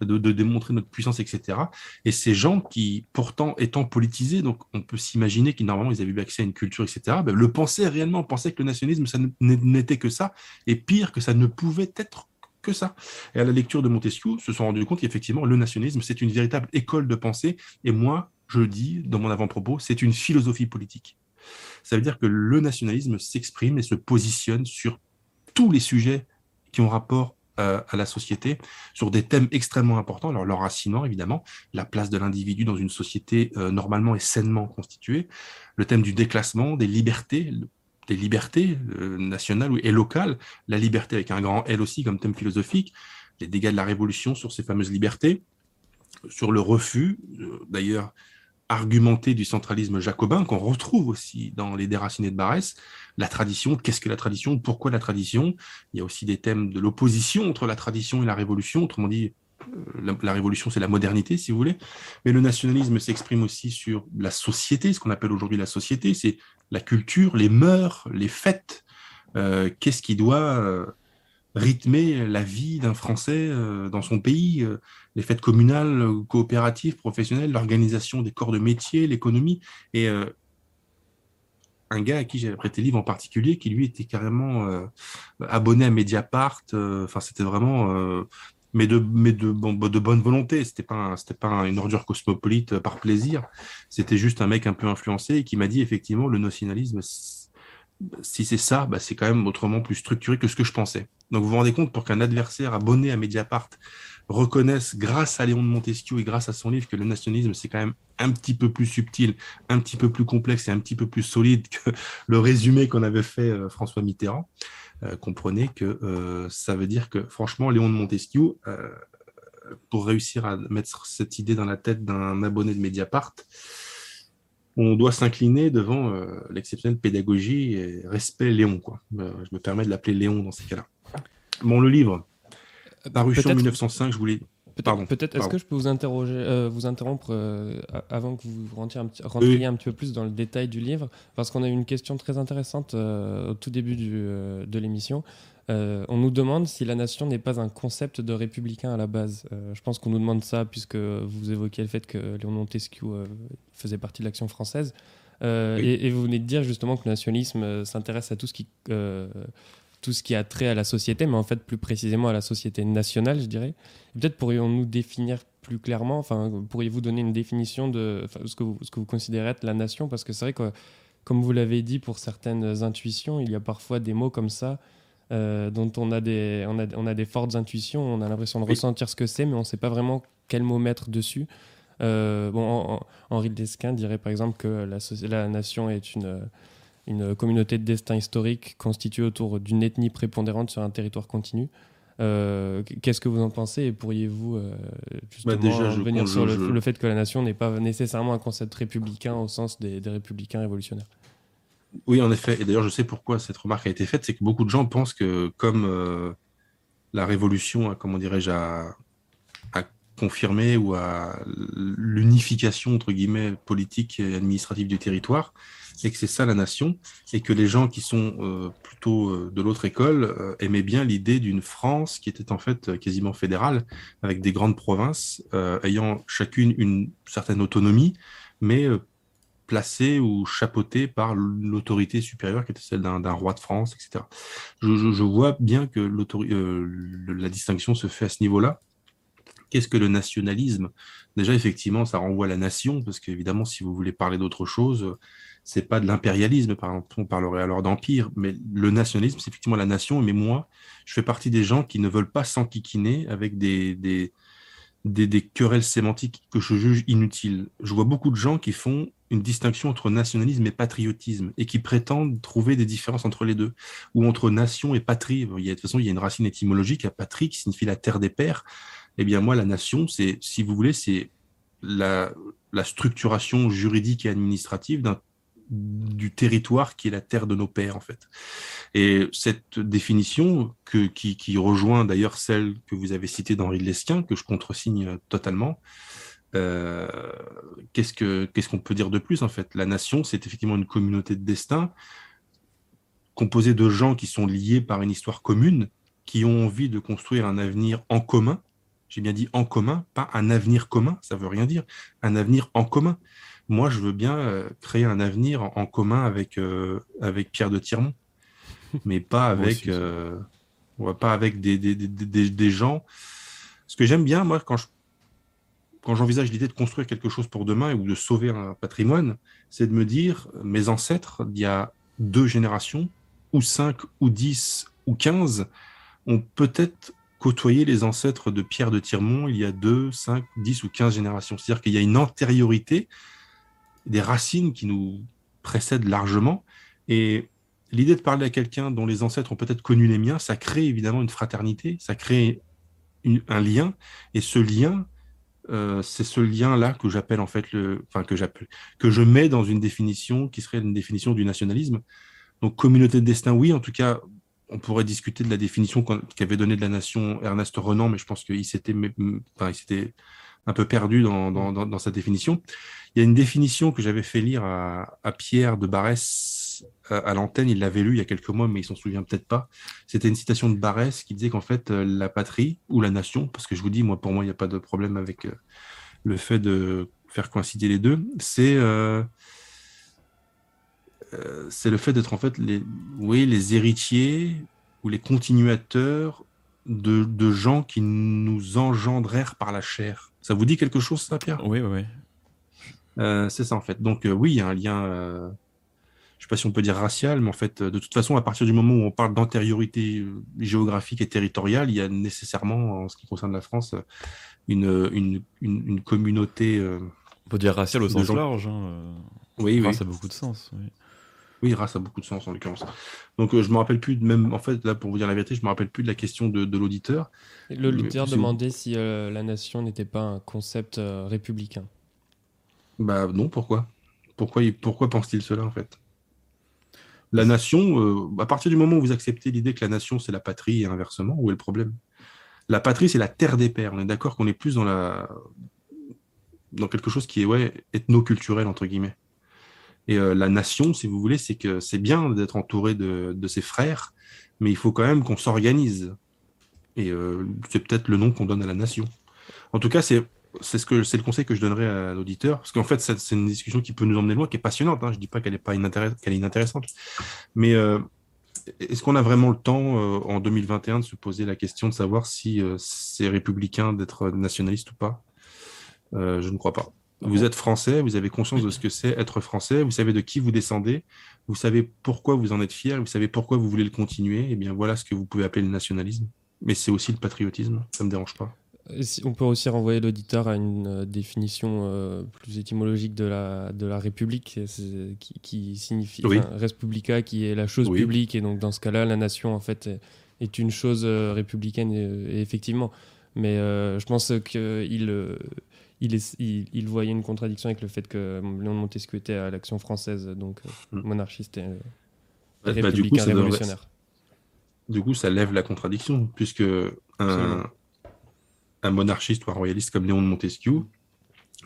de, démontrer notre puissance, etc. Et ces gens qui, pourtant, étant politisés, donc on peut s'imaginer qu'ils ils avaient eu accès à une culture, etc. Ben, le pensaient réellement, pensaient que le nationalisme ça n'était que ça, et pire que ça ne pouvait être que ça. Et à la lecture de Montesquieu, se sont rendus compte qu'effectivement le nationalisme c'est une véritable école de pensée. Et moi, je dis dans mon avant-propos, c'est une philosophie politique. Ça veut dire que le nationalisme s'exprime et se positionne sur tous les sujets qui ont rapport euh, à la société, sur des thèmes extrêmement importants, alors l'enracinement évidemment, la place de l'individu dans une société euh, normalement et sainement constituée, le thème du déclassement, des libertés, des libertés euh, nationales et locales, la liberté avec un grand L aussi comme thème philosophique, les dégâts de la révolution sur ces fameuses libertés, sur le refus, d'ailleurs argumenté du centralisme jacobin qu'on retrouve aussi dans les déracinés de Barès. La tradition, qu'est-ce que la tradition Pourquoi la tradition? Il y a aussi des thèmes de l'opposition entre la tradition et la révolution. Autrement dit, euh, la, révolution, c'est la modernité, si vous voulez. Mais le nationalisme s'exprime aussi sur la société, ce qu'on appelle aujourd'hui la société. C'est la culture, les mœurs, les fêtes. Euh, qu'est-ce qui doit euh, rythmer la vie d'un Français dans son pays les fêtes communales, coopératives, professionnelles, l'organisation des corps de métier, l'économie. Et euh, un gars à qui j'avais prêté livre en particulier, qui lui était carrément euh, abonné à Mediapart. Euh, enfin, c'était vraiment mais de, mais de, bon, de bonne volonté. C'était pas, c'était pas une ordure cosmopolite par plaisir. C'était juste un mec un peu influencé qui m'a dit effectivement le nationalisme, si c'est ça, bah, c'est quand même autrement plus structuré que ce que je pensais. Donc vous vous rendez compte pour qu'un adversaire abonné à Mediapart reconnaissent, grâce à Léon de Montesquieu et grâce à son livre, que le nationalisme, c'est quand même un petit peu plus subtil, un petit peu plus complexe et un petit peu plus solide que le résumé qu'on avait fait euh, François Mitterrand, euh, comprenez que euh, ça veut dire que, franchement, Léon de Montesquieu, pour réussir à mettre cette idée dans la tête d'un abonné de Mediapart, on doit s'incliner devant l'exceptionnelle pédagogie et respect Léon. Quoi. je me permets de l'appeler Léon dans ces cas-là. Bon, le livre, Parution 1905, je voulais. Peut-être, est-ce que je peux vous, interroger, euh, vous interrompre euh, avant que vous rentriez un, petit, rentriez un petit peu plus dans le détail du livre? Parce qu'on a eu une question très intéressante euh, au tout début du, de l'émission. on nous demande si la nation n'est pas un concept de républicain à la base. je pense qu'on nous demande ça puisque vous évoquiez le fait que Léon Montesquieu faisait partie de l'action française. et, et, vous venez de dire justement que le nationalisme s'intéresse à tout ce qui tout ce qui a trait à la société, mais en fait plus précisément à la société nationale, je dirais. Peut-être pourrions-nous définir plus clairement, enfin, pourriez-vous donner une définition de ce, que vous, ce que vous considérez être la nation? Parce que c'est vrai que, comme vous l'avez dit, pour certaines intuitions, il y a parfois des mots comme ça euh, dont on a, des, on, a, on a des fortes intuitions, on a l'impression de ressentir ce que c'est, mais on ne sait pas vraiment quel mot mettre dessus. Euh, bon, Henri Desquin dirait par exemple que la, la nation est une une communauté de destin historique constituée autour d'une ethnie prépondérante sur un territoire continu. Euh, qu'est-ce que vous en pensez et pourriez-vous euh, justement bah, venir sur le, fait que la nation n'est pas nécessairement un concept républicain au sens des, républicains révolutionnaires? Oui, en effet. Et d'ailleurs, je sais pourquoi cette remarque a été faite, c'est que beaucoup de gens pensent que comme euh, la révolution, comment dirais-je, a, a, confirmé ou à l'unification entre guillemets politique et administrative du territoire, et que c'est ça la nation, et que les gens qui sont euh, plutôt euh, de l'autre école euh, aimaient bien l'idée d'une France qui était en fait quasiment fédérale, avec des grandes provinces ayant chacune une certaine autonomie, mais placée ou chapeautée par l'autorité supérieure qui était celle d'un roi de France, etc. Je, je vois bien que la distinction se fait à ce niveau-là. Qu'est-ce que le nationalisme? Déjà, effectivement, ça renvoie à la nation, parce qu'évidemment, si vous voulez parler d'autre chose, c'est pas de l'impérialisme, par exemple, on parlerait alors d'empire, mais le nationalisme, c'est effectivement la nation. Mais moi, je fais partie des gens qui ne veulent pas s'enquiquiner avec des, des, des, querelles sémantiques que je juge inutiles. Je vois beaucoup de gens qui font une distinction entre nationalisme et patriotisme et qui prétendent trouver des différences entre les deux, ou entre nation et patrie. Il y a, de toute façon, il y a une racine étymologique à patrie qui signifie la terre des pères. Eh bien, moi, la nation, c'est, si vous voulez, c'est la, la structuration juridique et administrative d'un du territoire qui est la terre de nos pères, en fait. Et cette définition, que, qui, rejoint d'ailleurs celle que vous avez citée d'Henri Lesquin, que je contresigne totalement, euh, qu'est-ce qu'on peut dire de plus, en fait? La nation, c'est effectivement une communauté de destin composée de gens qui sont liés par une histoire commune, qui ont envie de construire un avenir en commun. J'ai bien dit en commun, pas un avenir commun, ça veut rien dire, un avenir en commun moi, je veux bien euh, créer un avenir en, commun avec, euh, avec Pierre de Tirmont, mais pas avec, euh, pas avec des, des, des, des, gens. Ce que j'aime bien, moi, quand je quand j'envisage l'idée de construire quelque chose pour demain ou de sauver un patrimoine, c'est de me dire, mes ancêtres, il y a deux générations, ou cinq, ou dix, ou quinze, ont peut-être côtoyé les ancêtres de Pierre de Tirmont il y a deux, cinq, dix ou quinze générations. C'est-à-dire qu'il y a une antériorité des racines qui nous précèdent largement. Et l'idée de parler à quelqu'un dont les ancêtres ont peut-être connu les miens, ça crée évidemment une fraternité, ça crée un lien. Et ce lien euh, c'est ce lien-là que j'appelle en fait le, enfin que j'appelle, que je mets dans une définition qui serait une définition du nationalisme. Donc communauté de destin, oui. En tout cas, on pourrait discuter de la définition qu'avait donnée de la nation Ernest Renan, mais je pense qu'il s'était, enfin, il s'était un peu perdu dans, dans, dans, sa définition. Il y a une définition que j'avais fait lire à, à Pierre de Barès euh, à, l'antenne. Il l'avait lu il y a quelques mois, mais il s'en souvient peut-être pas. C'était une citation de Barès qui disait qu'en fait, euh, la patrie ou la nation, parce que je vous dis, moi, pour moi, il n'y a pas de problème avec euh, le fait de faire coïncider les deux, c'est c'est le fait d'être en fait les, oui, les héritiers ou les continuateurs de, de, gens qui nous engendrèrent par la chair. Ça vous dit quelque chose, ça, Pierre? Oui, oui, oui. Euh, c'est ça en fait. Donc euh, oui, il y a un lien, euh, je ne sais pas si on peut dire racial, mais en fait, de toute façon, à partir du moment où on parle d'antériorité géographique et territoriale, il y a nécessairement, en ce qui concerne la France, une, une, une, communauté. on peut dire racial au sens large. Hein, oui, race a beaucoup de sens. Oui. Oui, race a beaucoup de sens en l'occurrence. Donc je me rappelle plus, de même en fait là pour vous dire la vérité, je me rappelle plus de la question de, de l'auditeur. L'auditeur demandait si la nation n'était pas un concept républicain. Bah non, pourquoi? Pourquoi, pourquoi pense-t-il cela en fait? La nation, euh, à partir du moment où vous acceptez l'idée que la nation c'est la patrie et inversement, où est le problème? La patrie c'est la terre des pères. On est d'accord qu'on est plus dans la dans quelque chose qui est ouais ethno-culturel entre guillemets. Et euh, la nation, si vous voulez, c'est que c'est bien d'être entouré de, de, ses frères, mais il faut quand même qu'on s'organise. Et euh, c'est peut-être le nom qu'on donne à la nation. En tout cas, c'est c'est ce le conseil que je donnerais à l'auditeur parce qu'en fait c'est une discussion qui peut nous emmener loin qui est passionnante hein. je dis pas qu'elle est pas inintéressante mais euh, est-ce qu'on a vraiment le temps en 2021 de se poser la question de savoir si c'est républicain d'être nationaliste ou pas? Je ne crois pas vous êtes français vous avez conscience de ce que c'est être français vous savez de qui vous descendez vous savez pourquoi vous en êtes fier vous savez pourquoi vous voulez le continuer et eh bien voilà ce que vous pouvez appeler le nationalisme mais c'est aussi le patriotisme ça me dérange pas on peut aussi renvoyer l'auditeur à une euh, définition euh, plus étymologique de la, de la République, qui, signifie oui. Respublica, qui est la chose publique, et donc dans ce cas-là, la nation en fait est, une chose euh, républicaine, effectivement. Mais je pense qu'il il, il, voyait une contradiction avec le fait que Léon de Montesquieu était à l'action française, donc mm. monarchiste et bah, républicain révolutionnaire. Du coup, ça lève la contradiction, puisque un, un monarchiste ou un royaliste comme Léon de Montesquieu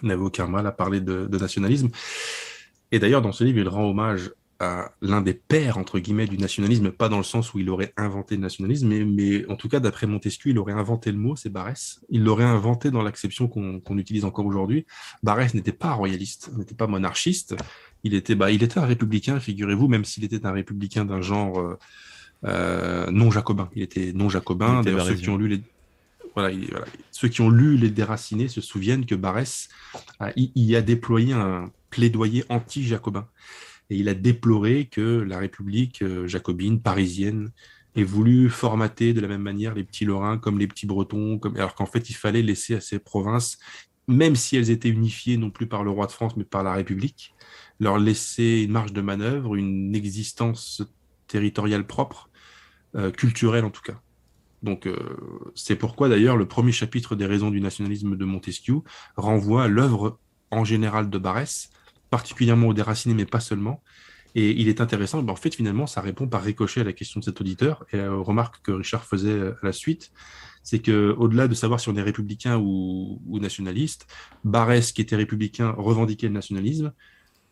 n'avait aucun mal à parler de, nationalisme. Et d'ailleurs, dans ce livre, il rend hommage à l'un des pères, entre guillemets, du nationalisme, pas dans le sens où il aurait inventé le nationalisme, mais, en tout cas, d'après Montesquieu, il aurait inventé le mot, c'est Barès. Il l'aurait inventé dans l'acception qu'on utilise encore aujourd'hui. Barès n'était pas royaliste, n'était pas monarchiste, il était, bah, il était un républicain, figurez-vous, même s'il était un républicain d'un genre euh, euh, non jacobin. Il était non jacobin. D'ailleurs, ceux qui ont lu les voilà, ceux qui ont lu Les Déracinés se souviennent que Barès y a déployé un plaidoyer anti-jacobin. Et il a déploré que la République euh, jacobine, parisienne, ait voulu formater de la même manière les petits Lorrains comme les petits Bretons, comme... alors qu'en fait, il fallait laisser à ces provinces, même si elles étaient unifiées non plus par le roi de France, mais par la République, leur laisser une marge de manœuvre, une existence territoriale propre, euh, culturelle en tout cas. Donc, euh, c'est pourquoi d'ailleurs le premier chapitre des raisons du nationalisme de Montesquieu renvoie à l'œuvre en général de Barès, particulièrement au déraciné, mais pas seulement. Et il est intéressant, ben, en fait, finalement, ça répond par ricochet à la question de cet auditeur et aux remarques que Richard faisait à la suite. C'est que, au-delà de savoir si on est républicain ou, ou nationaliste, Barès, qui était républicain, revendiquait le nationalisme.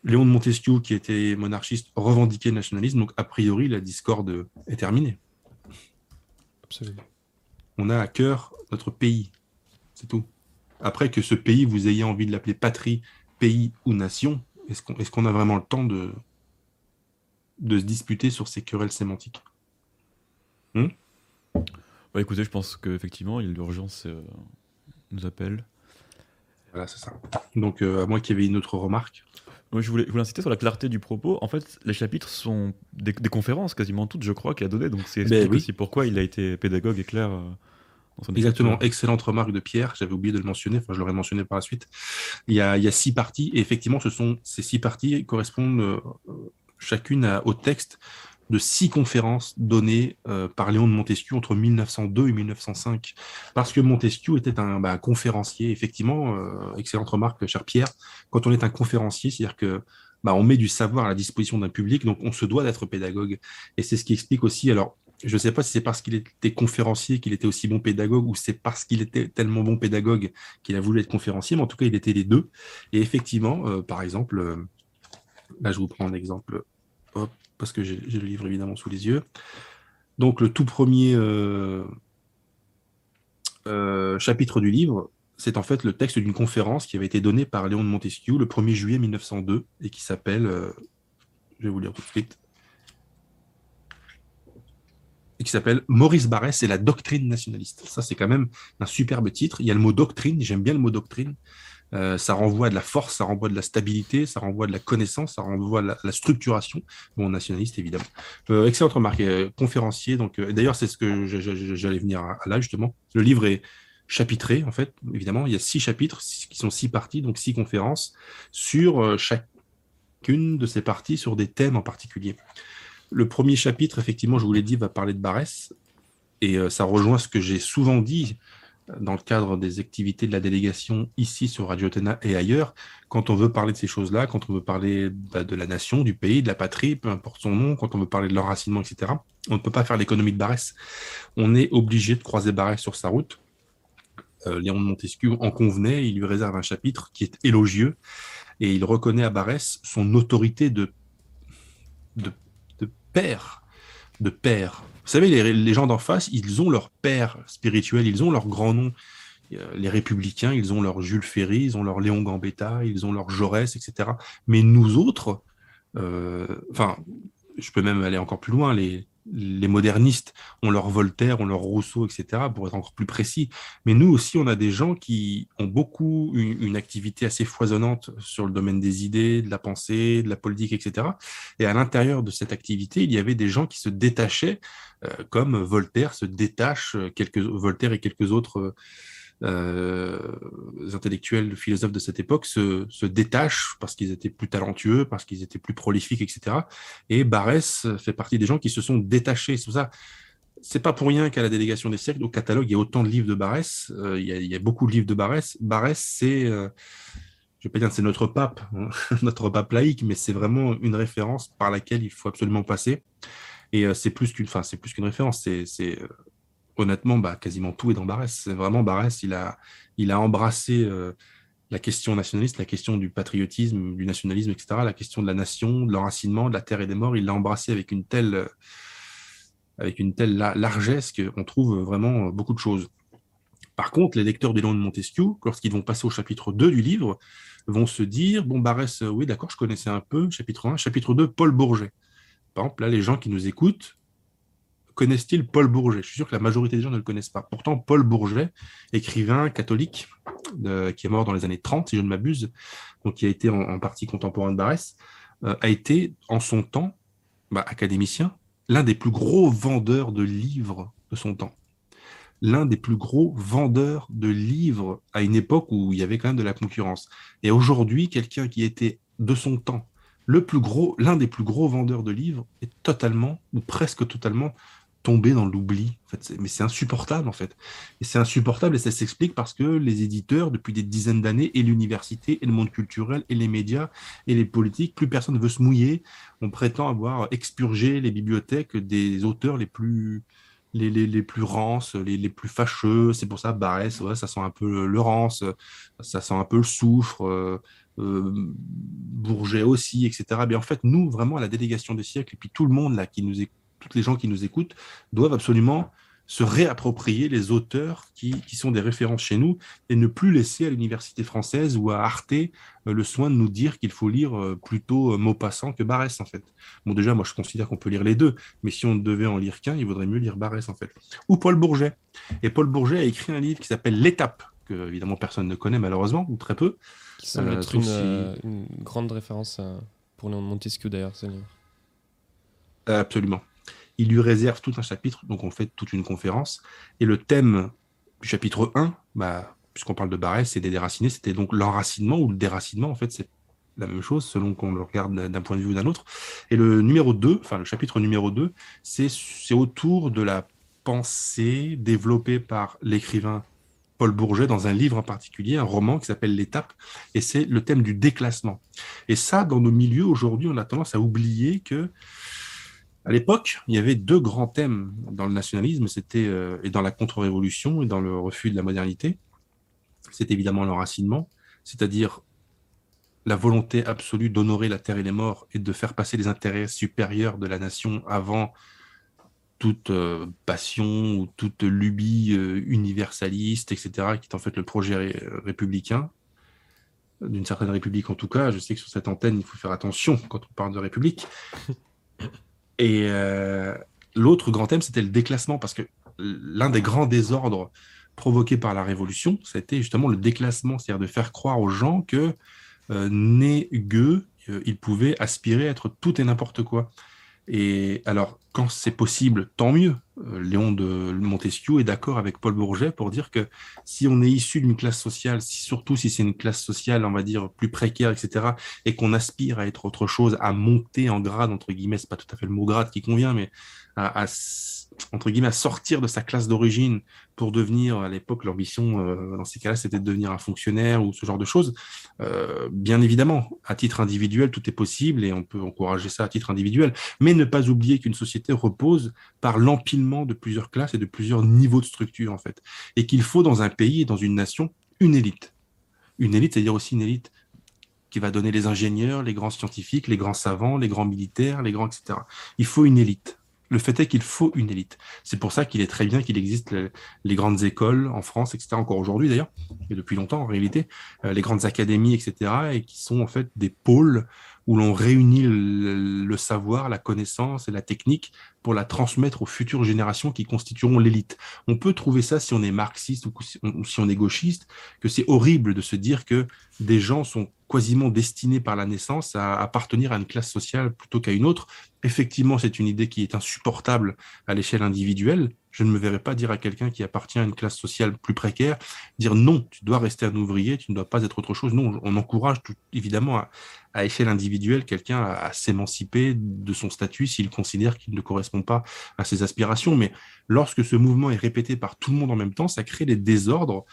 Léon de Montesquieu, qui était monarchiste, revendiquait le nationalisme. Donc, a priori, la discorde est terminée. On a à cœur notre pays. C'est tout. Après que ce pays, vous ayez envie de l'appeler patrie, pays ou nation, est-ce qu'on a vraiment le temps de, de se disputer sur ces querelles sémantiques? Hmm? Bah, Écoutez, je pense qu'effectivement, l'urgence euh, nous appelle. Voilà, c'est ça. Donc, euh, à moins qu'il y ait une autre remarque. Moi, je voulais, vous inciter sur la clarté du propos. En fait, les chapitres sont des, conférences, quasiment toutes, je crois, qu'il a donné. Donc, c'est ben aussi pourquoi il a été pédagogue et clair. Euh, Exactement, excellente remarque de Pierre, j'avais oublié de le mentionner, enfin je l'aurais mentionné par la suite. Il y, a, il y a six parties, et effectivement, ce sont, ces six parties correspondent euh, chacune au texte de six conférences données euh, par Léon de Montesquieu entre 1902 et 1905. Parce que Montesquieu était un bah, conférencier, effectivement, euh, excellente remarque, cher Pierre, quand on est un conférencier, c'est-à-dire que bah, on met du savoir à la disposition d'un public, donc on se doit d'être pédagogue. Et c'est ce qui explique aussi, alors je ne sais pas si c'est parce qu'il était conférencier qu'il était aussi bon pédagogue ou c'est parce qu'il était tellement bon pédagogue qu'il a voulu être conférencier, mais en tout cas, il était les deux. Et effectivement, euh, par exemple, euh, là, je vous prends un exemple, parce que j'ai le livre évidemment sous les yeux. Donc, le tout premier euh, chapitre du livre, c'est en fait le texte d'une conférence qui avait été donnée par Léon de Montesquieu le 1er juillet 1902 et qui s'appelle, je vais vous lire tout de suite, qui s'appelle Maurice Barrès et la doctrine nationaliste. Ça, c'est quand même un superbe titre. Il y a le mot doctrine, j'aime bien le mot doctrine. Euh, ça renvoie de la force, ça renvoie de la stabilité, ça renvoie de la connaissance, ça renvoie de la, structuration. Bon, nationaliste, évidemment. Euh, excellente remarque. Euh, conférencier, donc, d'ailleurs, c'est ce que j'allais venir à, là, justement. Le livre est chapitré, en fait, évidemment. Il y a six chapitres qui sont six parties, donc six conférences sur chacune de ces parties, sur des thèmes en particulier. Le premier chapitre, effectivement, je vous l'ai dit, va parler de Barès. Et euh, ça rejoint ce que j'ai souvent dit dans le cadre des activités de la délégation ici sur Radio Tena et ailleurs, quand on veut parler de ces choses-là, quand on veut parler bah, de la nation, du pays, de la patrie, peu importe son nom, quand on veut parler de l'enracinement, etc., on ne peut pas faire l'économie de Barès. On est obligé de croiser Barès sur sa route. Euh, Léon de Montesquieu en convenait, il lui réserve un chapitre qui est élogieux, et il reconnaît à Barès son autorité de, de père, de père. Vous savez, les, gens d'en face, ils ont leur père spirituel, ils ont leur grand nom. Les républicains, ils ont leur Jules Ferry, ils ont leur Léon Gambetta, ils ont leur Jaurès, etc. Mais nous autres, euh, enfin, je peux même aller encore plus loin, les, les modernistes ont leur Voltaire, ont leur Rousseau, etc., pour être encore plus précis. Mais nous aussi, on a des gens qui ont beaucoup une, activité assez foisonnante sur le domaine des idées, de la pensée, de la politique, etc. Et à l'intérieur de cette activité, il y avait des gens qui se détachaient, euh, comme Voltaire se détache, euh, quelques, Voltaire et quelques autres euh, intellectuels, philosophes de cette époque se, se détachent parce qu'ils étaient plus talentueux, parce qu'ils étaient plus prolifiques, etc. Et Barès fait partie des gens qui se sont détachés. C'est pour ça, c'est pas pour rien qu'à la délégation des siècles, au catalogue, il y a autant de livres de Barès. Euh, il, y a, il, y a, beaucoup de livres de Barès. Barès, c'est, euh, je vais pas dire c'est notre pape, notre pape laïque, mais c'est vraiment une référence par laquelle il faut absolument passer. Et euh, c'est plus qu'une, enfin, c'est plus qu'une référence. C'est honnêtement, bah, quasiment tout est dans Barès. C'est vraiment Barès, il a, embrassé euh, la question nationaliste, la question du patriotisme, du nationalisme, etc., la question de la nation, de l'enracinement, de la terre et des morts. Il l'a embrassé avec une telle, avec une telle largesse qu'on trouve vraiment beaucoup de choses. Par contre, les lecteurs des de Montesquieu, lorsqu'ils vont passer au chapitre 2 du livre, vont se dire, bon, Barès, oui, d'accord, je connaissais un peu, chapitre 1, chapitre 2, Paul Bourget. Par exemple, là, les gens qui nous écoutent, connaissent-ils Paul Bourget? Je suis sûr que la majorité des gens ne le connaissent pas. Pourtant, Paul Bourget, écrivain catholique, qui est mort dans les années 30, si je ne m'abuse, donc qui a été en, partie contemporain de Barès, euh, a été en son temps, bah, académicien, l'un des plus gros vendeurs de livres de son temps. L'un des plus gros vendeurs de livres à une époque où il y avait quand même de la concurrence. Et aujourd'hui, quelqu'un qui était de son temps le plus gros, l'un des plus gros vendeurs de livres est totalement ou presque totalement tomber dans l'oubli. Mais c'est insupportable, en fait. Et c'est insupportable, et ça s'explique parce que les éditeurs, depuis des dizaines d'années, et l'université, et le monde culturel, et les médias, et les politiques, plus personne ne veut se mouiller. On prétend avoir expurgé les bibliothèques des auteurs les plus, les, plus rances, les, plus fâcheux. C'est pour ça, Barès, ouais, ça sent un peu le rance, ça sent un peu le soufre. Euh, Bourget aussi, etc. Mais en fait, nous, vraiment, à la délégation des siècles, et puis tout le monde là qui nous écoute, toutes les gens qui nous écoutent doivent absolument se réapproprier les auteurs qui, sont des références chez nous et ne plus laisser à l'université française ou à Arte euh, le soin de nous dire qu'il faut lire euh, plutôt euh, Maupassant que Barès en fait. Bon déjà moi je considère qu'on peut lire les deux, mais si on devait en lire qu'un, il vaudrait mieux lire Barès en fait. Ou Paul Bourget. Et Paul Bourget a écrit un livre qui s'appelle L'étape, que évidemment personne ne connaît malheureusement, ou très peu. Qui semble être une, une, grande référence pour Montesquieu d'ailleurs ce livre. Absolument il lui réserve tout un chapitre, donc on fait toute une conférence. Et le thème du chapitre 1, bah, puisqu'on parle de Barès et des déracinés, c'était donc l'enracinement ou le déracinement, en fait, c'est la même chose selon qu'on le regarde d'un point de vue ou d'un autre. Et le numéro 2, enfin le chapitre numéro 2, c'est autour de la pensée développée par l'écrivain Paul Bourget dans un livre en particulier, un roman qui s'appelle L'étape, et c'est le thème du déclassement. Et ça, dans nos milieux aujourd'hui, on a tendance à oublier que à l'époque, il y avait deux grands thèmes dans le nationalisme, c'était euh, et dans la contre-révolution et dans le refus de la modernité. C'est évidemment l'enracinement, c'est-à-dire la volonté absolue d'honorer la terre et les morts et de faire passer les intérêts supérieurs de la nation avant toute euh, passion ou toute lubie euh, universaliste, etc., qui est en fait le projet républicain, d'une certaine république en tout cas. Je sais que sur cette antenne, il faut faire attention quand on parle de république. Et euh, l'autre grand thème, c'était le déclassement, parce que l'un des grands désordres provoqués par la Révolution, c'était justement le déclassement, c'est-à-dire de faire croire aux gens que, euh, nés gueux, euh, ils pouvaient aspirer à être tout et n'importe quoi. Et alors, quand c'est possible, tant mieux. Euh, Léon de Montesquieu est d'accord avec Paul Bourget pour dire que si on est issu d'une classe sociale, surtout si c'est une classe sociale, on va dire, plus précaire, etc., et qu'on aspire à être autre chose, à monter en grade, entre guillemets, c'est pas tout à fait le mot grade qui convient, mais à entre guillemets, à sortir de sa classe d'origine pour devenir, à l'époque, l'ambition, euh, dans ces cas-là, c'était de devenir un fonctionnaire ou ce genre de choses. Euh, bien évidemment, à titre individuel, tout est possible et on peut encourager ça à titre individuel, mais ne pas oublier qu'une société repose par l'empilement de plusieurs classes et de plusieurs niveaux de structure, en fait. Et qu'il faut, dans un pays et dans une nation, une élite. Une élite, c'est-à-dire aussi une élite qui va donner les ingénieurs, les grands scientifiques, les grands savants, les grands militaires, les grands, etc. Il faut une élite le fait est qu'il faut une élite. C'est pour ça qu'il est très bien qu'il existe les, grandes écoles en France, etc., encore aujourd'hui d'ailleurs, et depuis longtemps en réalité, euh, les grandes académies, etc., et qui sont en fait des pôles où l'on réunit le, savoir, la connaissance et la technique pour la transmettre aux futures générations qui constitueront l'élite. On peut trouver ça si on est marxiste ou si on est gauchiste, que c'est horrible de se dire que des gens sont quasiment destinés par la naissance à appartenir à une classe sociale plutôt qu'à une autre. Effectivement, c'est une idée qui est insupportable à l'échelle individuelle, je ne me verrais pas dire à quelqu'un qui appartient à une classe sociale plus précaire, dire non, tu dois rester un ouvrier, tu ne dois pas être autre chose. Non, on encourage évidemment à, échelle individuelle quelqu'un à, s'émanciper de son statut s'il considère qu'il ne correspond pas à ses aspirations. Mais lorsque ce mouvement est répété par tout le monde en même temps, ça crée des désordres,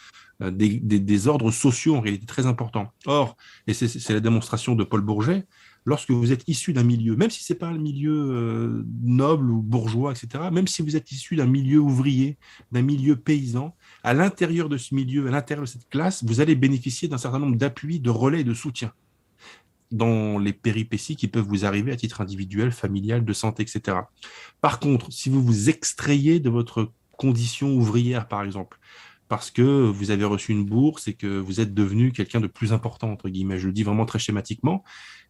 euh, des, des désordres sociaux en réalité très importants. Or, et c'est la démonstration de Paul Bourget, lorsque vous êtes issu d'un milieu, même si ce n'est pas un milieu euh, noble ou bourgeois, etc., même si vous êtes issu d'un milieu ouvrier, d'un milieu paysan, à l'intérieur de ce milieu, à l'intérieur de cette classe, vous allez bénéficier d'un certain nombre d'appuis, de relais et de soutien dans les péripéties qui peuvent vous arriver à titre individuel, familial, de santé, etc. Par contre, si vous vous extrayez de votre condition ouvrière, par exemple, parce que vous avez reçu une bourse et que vous êtes devenu quelqu'un de plus important, entre guillemets, je le dis vraiment très schématiquement,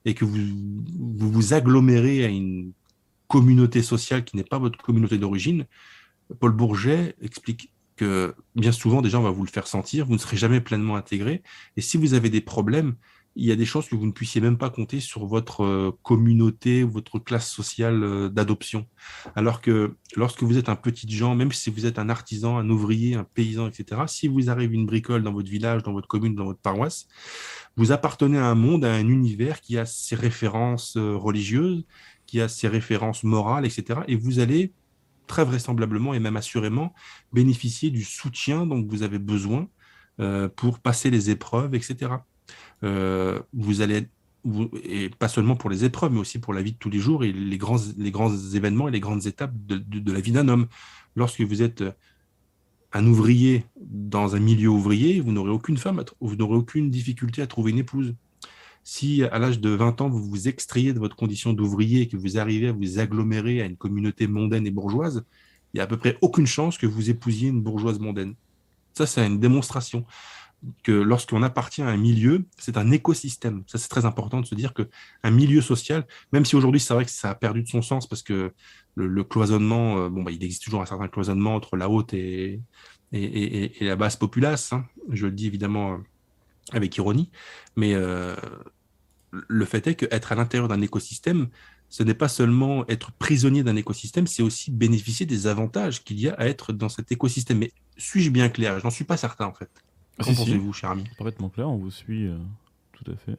et que vous vous, agglomérez à une communauté sociale qui n'est pas votre communauté d'origine, Paul Bourget explique que bien souvent, déjà, on va vous le faire sentir, vous ne serez jamais pleinement intégré. Et si vous avez des problèmes, il y a des chances que vous ne puissiez même pas compter sur votre euh, communauté, votre classe sociale euh, d'adoption. Alors que lorsque vous êtes un petit gens, même si vous êtes un artisan, un ouvrier, un paysan, etc., si vous arrive une bricole dans votre village, dans votre commune, dans votre paroisse, vous appartenez à un monde, à un univers qui a ses références euh, religieuses, qui a ses références morales, etc. Et vous allez très vraisemblablement et même assurément bénéficier du soutien dont vous avez besoin pour passer les épreuves, etc. Euh, vous allez, et pas seulement pour les épreuves, mais aussi pour la vie de tous les jours et les grands, les grands événements et les grandes étapes de, la vie d'un homme. Lorsque vous êtes un ouvrier dans un milieu ouvrier, vous n'aurez aucune femme, vous n'aurez aucune difficulté à trouver une épouse. Si à l'âge de 20 ans, vous vous extrayez de votre condition d'ouvrier et que vous arrivez à vous agglomérer à une communauté mondaine et bourgeoise, il n'y a à peu près aucune chance que vous épousiez une bourgeoise mondaine. Ça, c'est une démonstration que lorsqu'on appartient à un milieu, c'est un écosystème. Ça, c'est très important de se dire qu'un milieu social, même si aujourd'hui, c'est vrai que ça a perdu de son sens parce que le, cloisonnement, euh, bon, bah, il existe toujours un certain cloisonnement entre la haute et, et, la basse populace. Hein. Je le dis évidemment euh, avec ironie, mais euh, le fait est qu'être à l'intérieur d'un écosystème, ce n'est pas seulement être prisonnier d'un écosystème, c'est aussi bénéficier des avantages qu'il y a à être dans cet écosystème. Mais suis-je bien clair? Je n'en suis pas certain en fait. Qu'en pensez-vous, cher ami? Parfaitement clair, on vous suit tout à fait.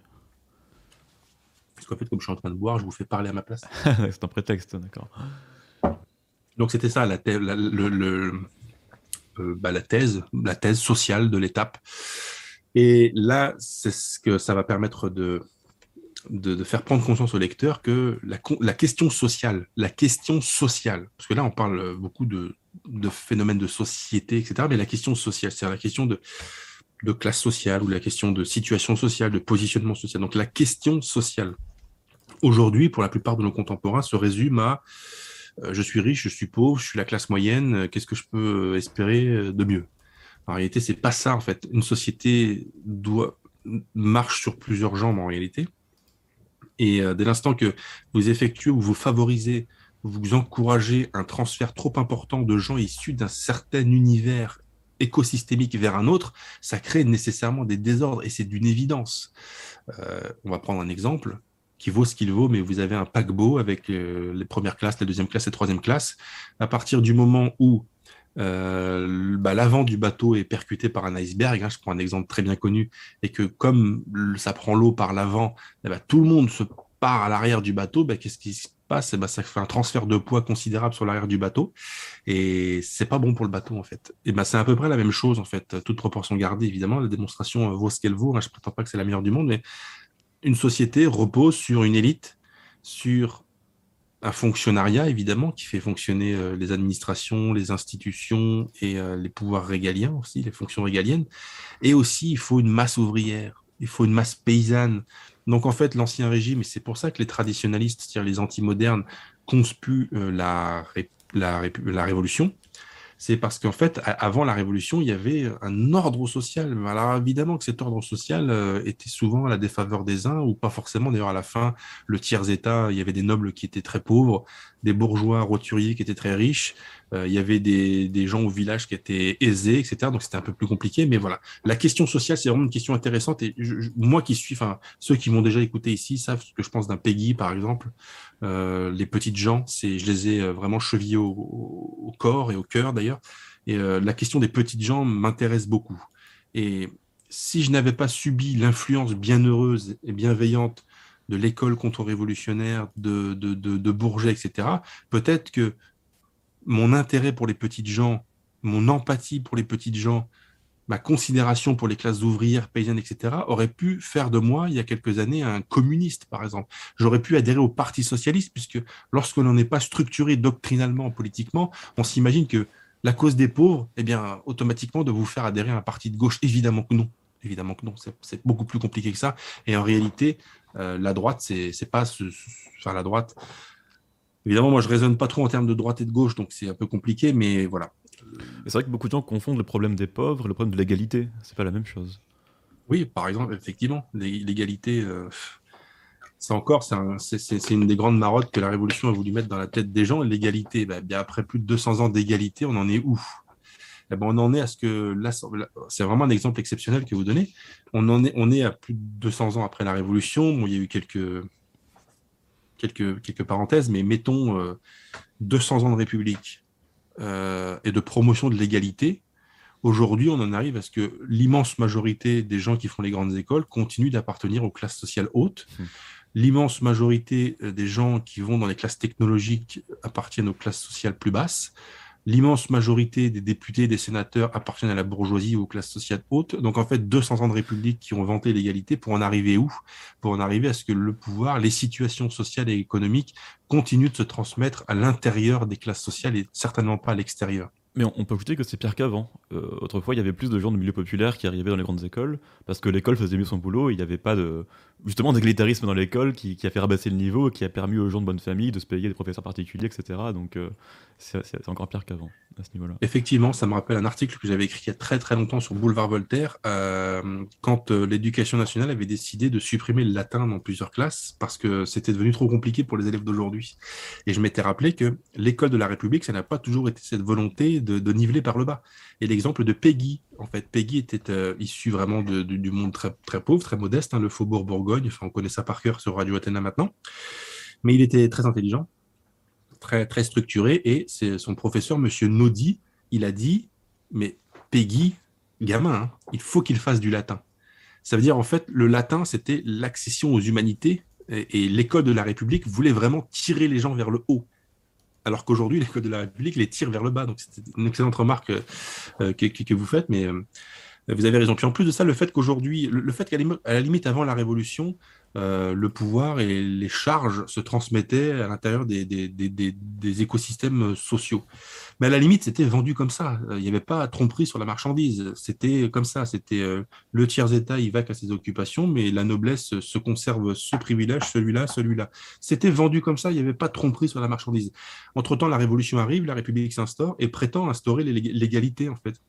Parce qu'en fait, comme je suis en train de boire, je vous fais parler à ma place? c'est un prétexte, d'accord. Donc c'était ça, la, le, euh, bah, la, thèse, la thèse sociale de l'étape. Et là, c'est ce que ça va permettre de, de, faire prendre conscience au lecteur que la, la, question sociale, la question sociale, parce que là on parle beaucoup de, de phénomènes de société, etc., mais la question sociale, c'est-à-dire la question de, de classe sociale ou la question de situation sociale, de positionnement social. Donc la question sociale, aujourd'hui, pour la plupart de nos contemporains, se résume à euh, je suis riche, je suis pauvre, je suis la classe moyenne, euh, qu'est-ce que je peux espérer euh, de mieux? En réalité, c'est pas ça en fait. Une société doit marche sur plusieurs jambes en réalité. Et dès l'instant que vous effectuez ou vous favorisez, vous encouragez un transfert trop important de gens issus d'un certain univers écosystémique vers un autre, ça crée nécessairement des désordres et c'est d'une évidence. on va prendre un exemple qui vaut ce qu'il vaut, mais vous avez un paquebot avec euh, les premières classes, la deuxième classe et troisième classe. À partir du moment où euh, bah, l'avant du bateau est percuté par un iceberg, hein, je prends un exemple très bien connu, et que comme ça prend l'eau par l'avant, eh ben, tout le monde se part à l'arrière du bateau, bah, qu'est-ce qui se passe eh ben, Ça fait un transfert de poids considérable sur l'arrière du bateau, et c'est pas bon pour le bateau en fait. Et ben, c'est à peu près la même chose en fait, toute proportion gardée évidemment, la démonstration vaut ce qu'elle vaut, hein, je prétends pas que c'est la meilleure du monde, mais une société repose sur une élite, sur un fonctionnariat, évidemment, qui fait fonctionner euh, les administrations, les institutions et euh, les pouvoirs régaliens aussi, les fonctions régaliennes. Et aussi, il faut une masse ouvrière, il faut une masse paysanne. Donc, en fait, l'Ancien Régime, et c'est pour ça que les traditionalistes, c'est-à-dire les antimodernes, conspuent euh, la, Révolution, c'est parce qu'en fait, avant la Révolution, il y avait un ordre social. Alors évidemment que cet ordre social euh, était souvent à la défaveur des uns, ou pas forcément. D'ailleurs, à la fin, le tiers-État, il y avait des nobles qui étaient très pauvres, des bourgeois roturiers qui étaient très riches, euh, il y avait des, des, gens au village qui étaient aisés, etc. Donc c'était un peu plus compliqué. Mais voilà, la question sociale, c'est vraiment une question intéressante. Et moi qui suis, enfin, ceux qui m'ont déjà écouté ici savent ce que je pense d'un Peggy, par exemple. Euh, les petites gens, c'est, je les ai euh, vraiment chevillés au, corps et au cœur d'ailleurs. Et la question des petites gens m'intéresse beaucoup. Et si je n'avais pas subi l'influence bienheureuse et bienveillante de l'école contre-révolutionnaire, de, de, de, Bourget, etc., peut-être que mon intérêt pour les petites gens, mon empathie pour les petites gens, ma considération pour les classes ouvrières, paysannes, etc., aurait pu faire de moi, il y a quelques années, un communiste, par exemple. J'aurais pu adhérer au Parti socialiste, puisque lorsque l'on n'est pas structuré doctrinalement, politiquement, on s'imagine que la cause des pauvres, eh bien, automatiquement, de vous faire adhérer à un parti de gauche, évidemment que non. Évidemment que non, c'est beaucoup plus compliqué que ça. Et en réalité, euh, la droite, c'est pas ce, enfin, la droite. Évidemment, moi, je raisonne pas trop en termes de droite et de gauche, donc c'est un peu compliqué, mais voilà. C'est vrai que beaucoup de gens confondent le problème des pauvres et le problème de l'égalité. C'est pas la même chose. Oui, par exemple, effectivement, l'égalité, euh, c'est encore, c'est une des grandes marottes que la Révolution a voulu mettre dans la tête des gens. L'égalité, bah, bien après plus de 200 ans d'égalité, on en est où? Eh ben, On en est à ce que, là, c'est vraiment un exemple exceptionnel que vous donnez. On, en est, on est à plus de 200 ans après la Révolution. Bon, il y a eu quelques, quelques, quelques parenthèses, mais mettons 200 euh, ans de République euh, et de promotion de l'égalité. Aujourd'hui, on en arrive à ce que l'immense majorité des gens qui font les grandes écoles continuent d'appartenir aux classes sociales hautes. Mmh. L'immense majorité euh, des gens qui vont dans les classes technologiques appartiennent aux classes sociales plus basses l'immense majorité des députés, des sénateurs appartiennent à la bourgeoisie ou aux classes sociales hautes. Donc en fait, 200 ans de République qui ont vanté l'égalité pour en arriver où? Pour en arriver à ce que le pouvoir, les situations sociales et économiques continuent de se transmettre à l'intérieur des classes sociales et certainement pas à l'extérieur. Mais on, peut ajouter que c'est pire qu'avant. Euh, autrefois, il y avait plus de gens de milieu populaire qui arrivaient dans les grandes écoles parce que l'école faisait mieux son boulot. il n'y avait pas de justement d'égalitarisme dans l'école qui, a fait rabasser le niveau, qui a permis aux gens de bonne famille de se payer des professeurs particuliers, etc. Donc euh, c'est encore pire qu'avant à ce niveau-là. Effectivement, ça me rappelle un article que j'avais écrit il y a très très longtemps sur Boulevard Voltaire, euh, quand l'éducation nationale avait décidé de supprimer le latin dans plusieurs classes parce que c'était devenu trop compliqué pour les élèves d'aujourd'hui. Et je m'étais rappelé que l'école de la République, ça n'a pas toujours été cette volonté de, niveler par le bas. Et l'exemple de Peggy, en fait, Peggy était euh, issu vraiment du monde très, très pauvre, très modeste, hein, le faubourg Bourgogne, enfin, on connaît ça par cœur sur Radio Athéna maintenant, mais il était très intelligent, très, très structuré, et c'est son professeur, Monsieur Naudy, il a dit, mais Peggy, gamin, hein, il faut qu'il fasse du latin. Ça veut dire, en fait, le latin, c'était l'accession aux humanités Et, l'école de la République voulait vraiment tirer les gens vers le haut. Alors qu'aujourd'hui, l'école de la République les tire vers le bas. Donc, c'est une excellente remarque euh, que, vous faites, mais euh, vous avez raison. Puis en plus de ça, le fait qu'aujourd'hui, le, fait qu'à la limite, avant la Révolution, euh, le pouvoir et les charges se transmettaient à l'intérieur des, écosystèmes sociaux. Mais à la limite, c'était vendu comme ça. Il n'y avait pas tromperie sur la marchandise. C'était comme ça. C'était euh, le tiers-État, il va qu'à ses occupations, mais la noblesse se conserve ce privilège, celui-là, celui-là. C'était vendu comme ça. Il n'y avait pas tromperie sur la marchandise. Entre-temps, la Révolution arrive, la République s'instaure et prétend instaurer l'égalité, en fait.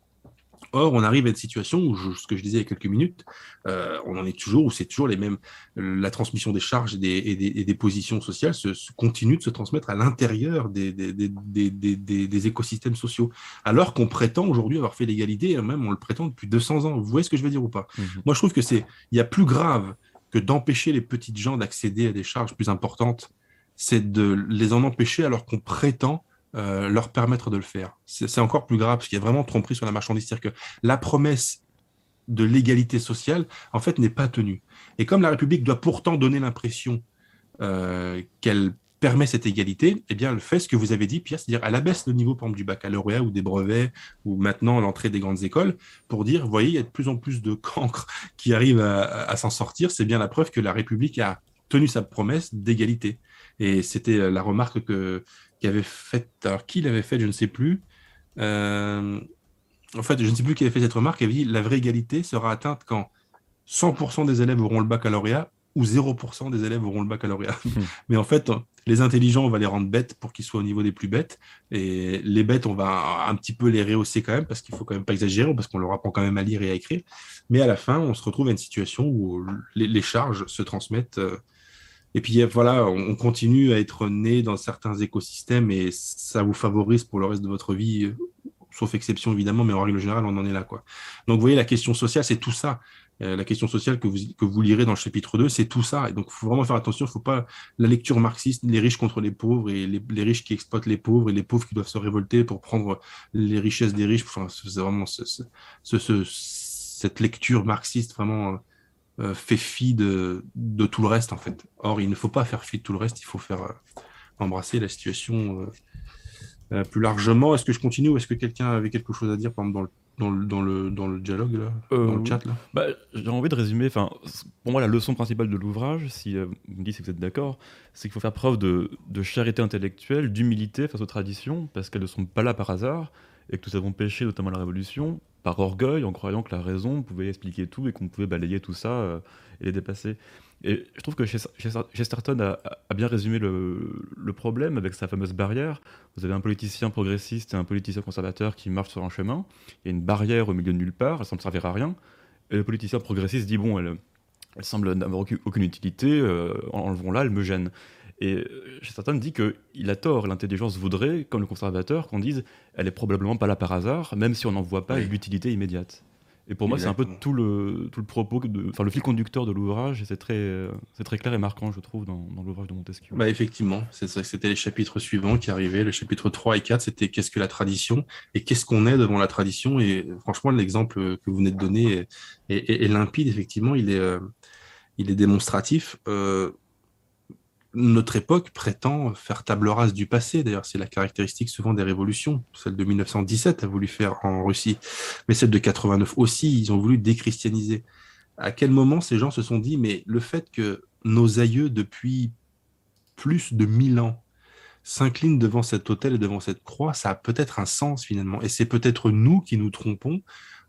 Or, on arrive à une situation où, ce que je disais il y a quelques minutes, euh, on en est toujours, où c'est toujours les mêmes, la transmission des charges et des, positions sociales se, continue de se transmettre à l'intérieur des, des, écosystèmes sociaux, alors qu'on prétend aujourd'hui avoir fait l'égalité, et même on le prétend depuis 200 ans. Vous voyez ce que je veux dire ou pas mmh Moi, je trouve que c'est, il y a plus grave que d'empêcher les petites gens d'accéder à des charges plus importantes, c'est de les en empêcher alors qu'on prétend euh, leur permettre de le faire. C'est encore plus grave parce qu'il y a vraiment tromperie sur la marchandise. C'est-à-dire que la promesse de l'égalité sociale, en fait, n'est pas tenue. Et comme la République doit pourtant donner l'impression euh, qu'elle permet cette égalité, eh bien, elle fait ce que vous avez dit, Pierre, c'est-à-dire elle abaisse le niveau, par du baccalauréat ou des brevets, ou maintenant l'entrée des grandes écoles, pour dire, vous voyez, il y a de plus en plus de cancres qui arrivent à s'en sortir. C'est bien la preuve que la République a tenu sa promesse d'égalité. Et c'était la remarque que, qui avait fait, alors qui l'avait fait, je ne sais plus. Euh, en fait, je ne sais plus qui avait fait cette remarque. Il avait dit la vraie égalité sera atteinte quand 100% des élèves auront le baccalauréat ou 0% des élèves auront le baccalauréat. Hmm. Mais en fait, les intelligents, on va les rendre bêtes pour qu'ils soient au niveau des plus bêtes. Et les bêtes, on va un petit peu les rehausser quand même, parce qu'il faut quand même pas exagérer, parce qu'on leur apprend quand même à lire et à écrire. Mais à la fin, on se retrouve à une situation où les, charges se transmettent. Euh, et puis voilà, on continue à être né dans certains écosystèmes et ça vous favorise pour le reste de votre vie, sauf exception évidemment, mais en règle générale, on en est là. Quoi. Donc vous voyez, la question sociale, c'est tout ça. Euh, la question sociale que vous, que vous lirez dans le chapitre 2, c'est tout ça. Et donc, il faut vraiment faire attention. Il ne faut pas la lecture marxiste, les riches contre les pauvres et les, riches qui exploitent les pauvres et les pauvres qui doivent se révolter pour prendre les richesses des riches. Enfin, c'est vraiment ce, ce, cette lecture marxiste vraiment euh, fait fi de, de, tout le reste, en fait. Or, il ne faut pas faire fi de tout le reste, il faut faire euh, embrasser la situation euh, plus largement. Est-ce que je continue ou est-ce que quelqu'un avait quelque chose à dire, par exemple, dans le, dans le, dans le, dialogue, là, dans le chat là? bah, J'ai envie de résumer. Pour moi, la leçon principale de l'ouvrage, si vous me dites que vous êtes d'accord, c'est qu'il faut faire preuve de, de charité intellectuelle, d'humilité face aux traditions, parce qu'elles ne sont pas là par hasard, et que nous avons péché, notamment la Révolution, par orgueil, en croyant que la raison pouvait expliquer tout et qu'on pouvait balayer tout ça euh, et les dépasser. Et je trouve que Chesterton a, bien résumé le, problème avec sa fameuse barrière. Vous avez un politicien progressiste et un politicien conservateur qui marchent sur un chemin. Il y a une barrière au milieu de nulle part, elle semble servir à rien. Et le politicien progressiste dit bon, elle, elle semble n'avoir aucune utilité, euh, enlevons-la, elle me gêne. Et euh, Chesterton dit qu'il a tort, l'intelligence voudrait, comme le conservateur, qu'on dise elle est probablement pas là par hasard, même si on n'en voit pas l'utilité immédiate. Et pour moi, c'est un peu tout le, tout le propos, enfin le fil conducteur de l'ouvrage, et c'est très, c'est très clair et marquant, je trouve, dans, dans l'ouvrage de Montesquieu. Bah effectivement, c'était les chapitres suivants qui arrivaient. Le chapitre 3 et 4, c'était qu'est-ce que la tradition et qu'est-ce qu'on est devant la tradition. Et franchement, l'exemple que vous venez de donner est, limpide, effectivement, il est, euh, il est démonstratif. Euh, notre époque prétend faire table rase du passé. D'ailleurs, c'est la caractéristique souvent des révolutions. Celle de 1917 a voulu faire en Russie, mais celle de 89 aussi, ils ont voulu déchristianiser. À quel moment ces gens se sont dit, mais le fait que nos aïeux, depuis plus de mille ans, s'inclinent devant cet autel et devant cette croix, ça a peut-être un sens finalement. Et c'est peut-être nous qui nous trompons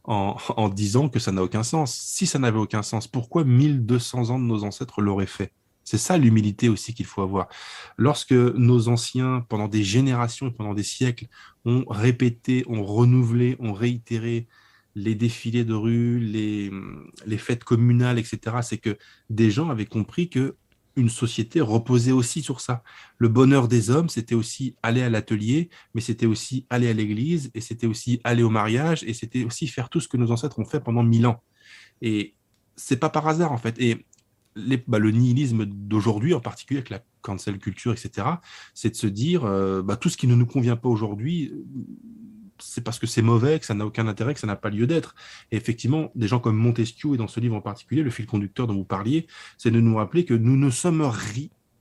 en, en disant que ça n'a aucun sens. Si ça n'avait aucun sens, pourquoi 1200 ans de nos ancêtres l'auraient fait? C'est ça l'humilité aussi qu'il faut avoir. Lorsque nos anciens, pendant des générations pendant des siècles, ont répété, ont renouvelé, ont réitéré les défilés de rue, les, les fêtes communales, etc., c'est que des gens avaient compris que une société reposait aussi sur ça. Le bonheur des hommes, c'était aussi aller à l'atelier, mais c'était aussi aller à l'église, et c'était aussi aller au mariage, et c'était aussi faire tout ce que nos ancêtres ont fait pendant mille ans. Et c'est pas par hasard, en fait. Et bah, le nihilisme d'aujourd'hui, en particulier avec la cancel culture, etc., c'est de se dire euh, bah, tout ce qui ne nous convient pas aujourd'hui, c'est parce que c'est mauvais, que ça n'a aucun intérêt, que ça n'a pas lieu d'être. Et effectivement, des gens comme Montesquieu, et dans ce livre en particulier, le fil conducteur dont vous parliez, c'est de nous rappeler que nous ne sommes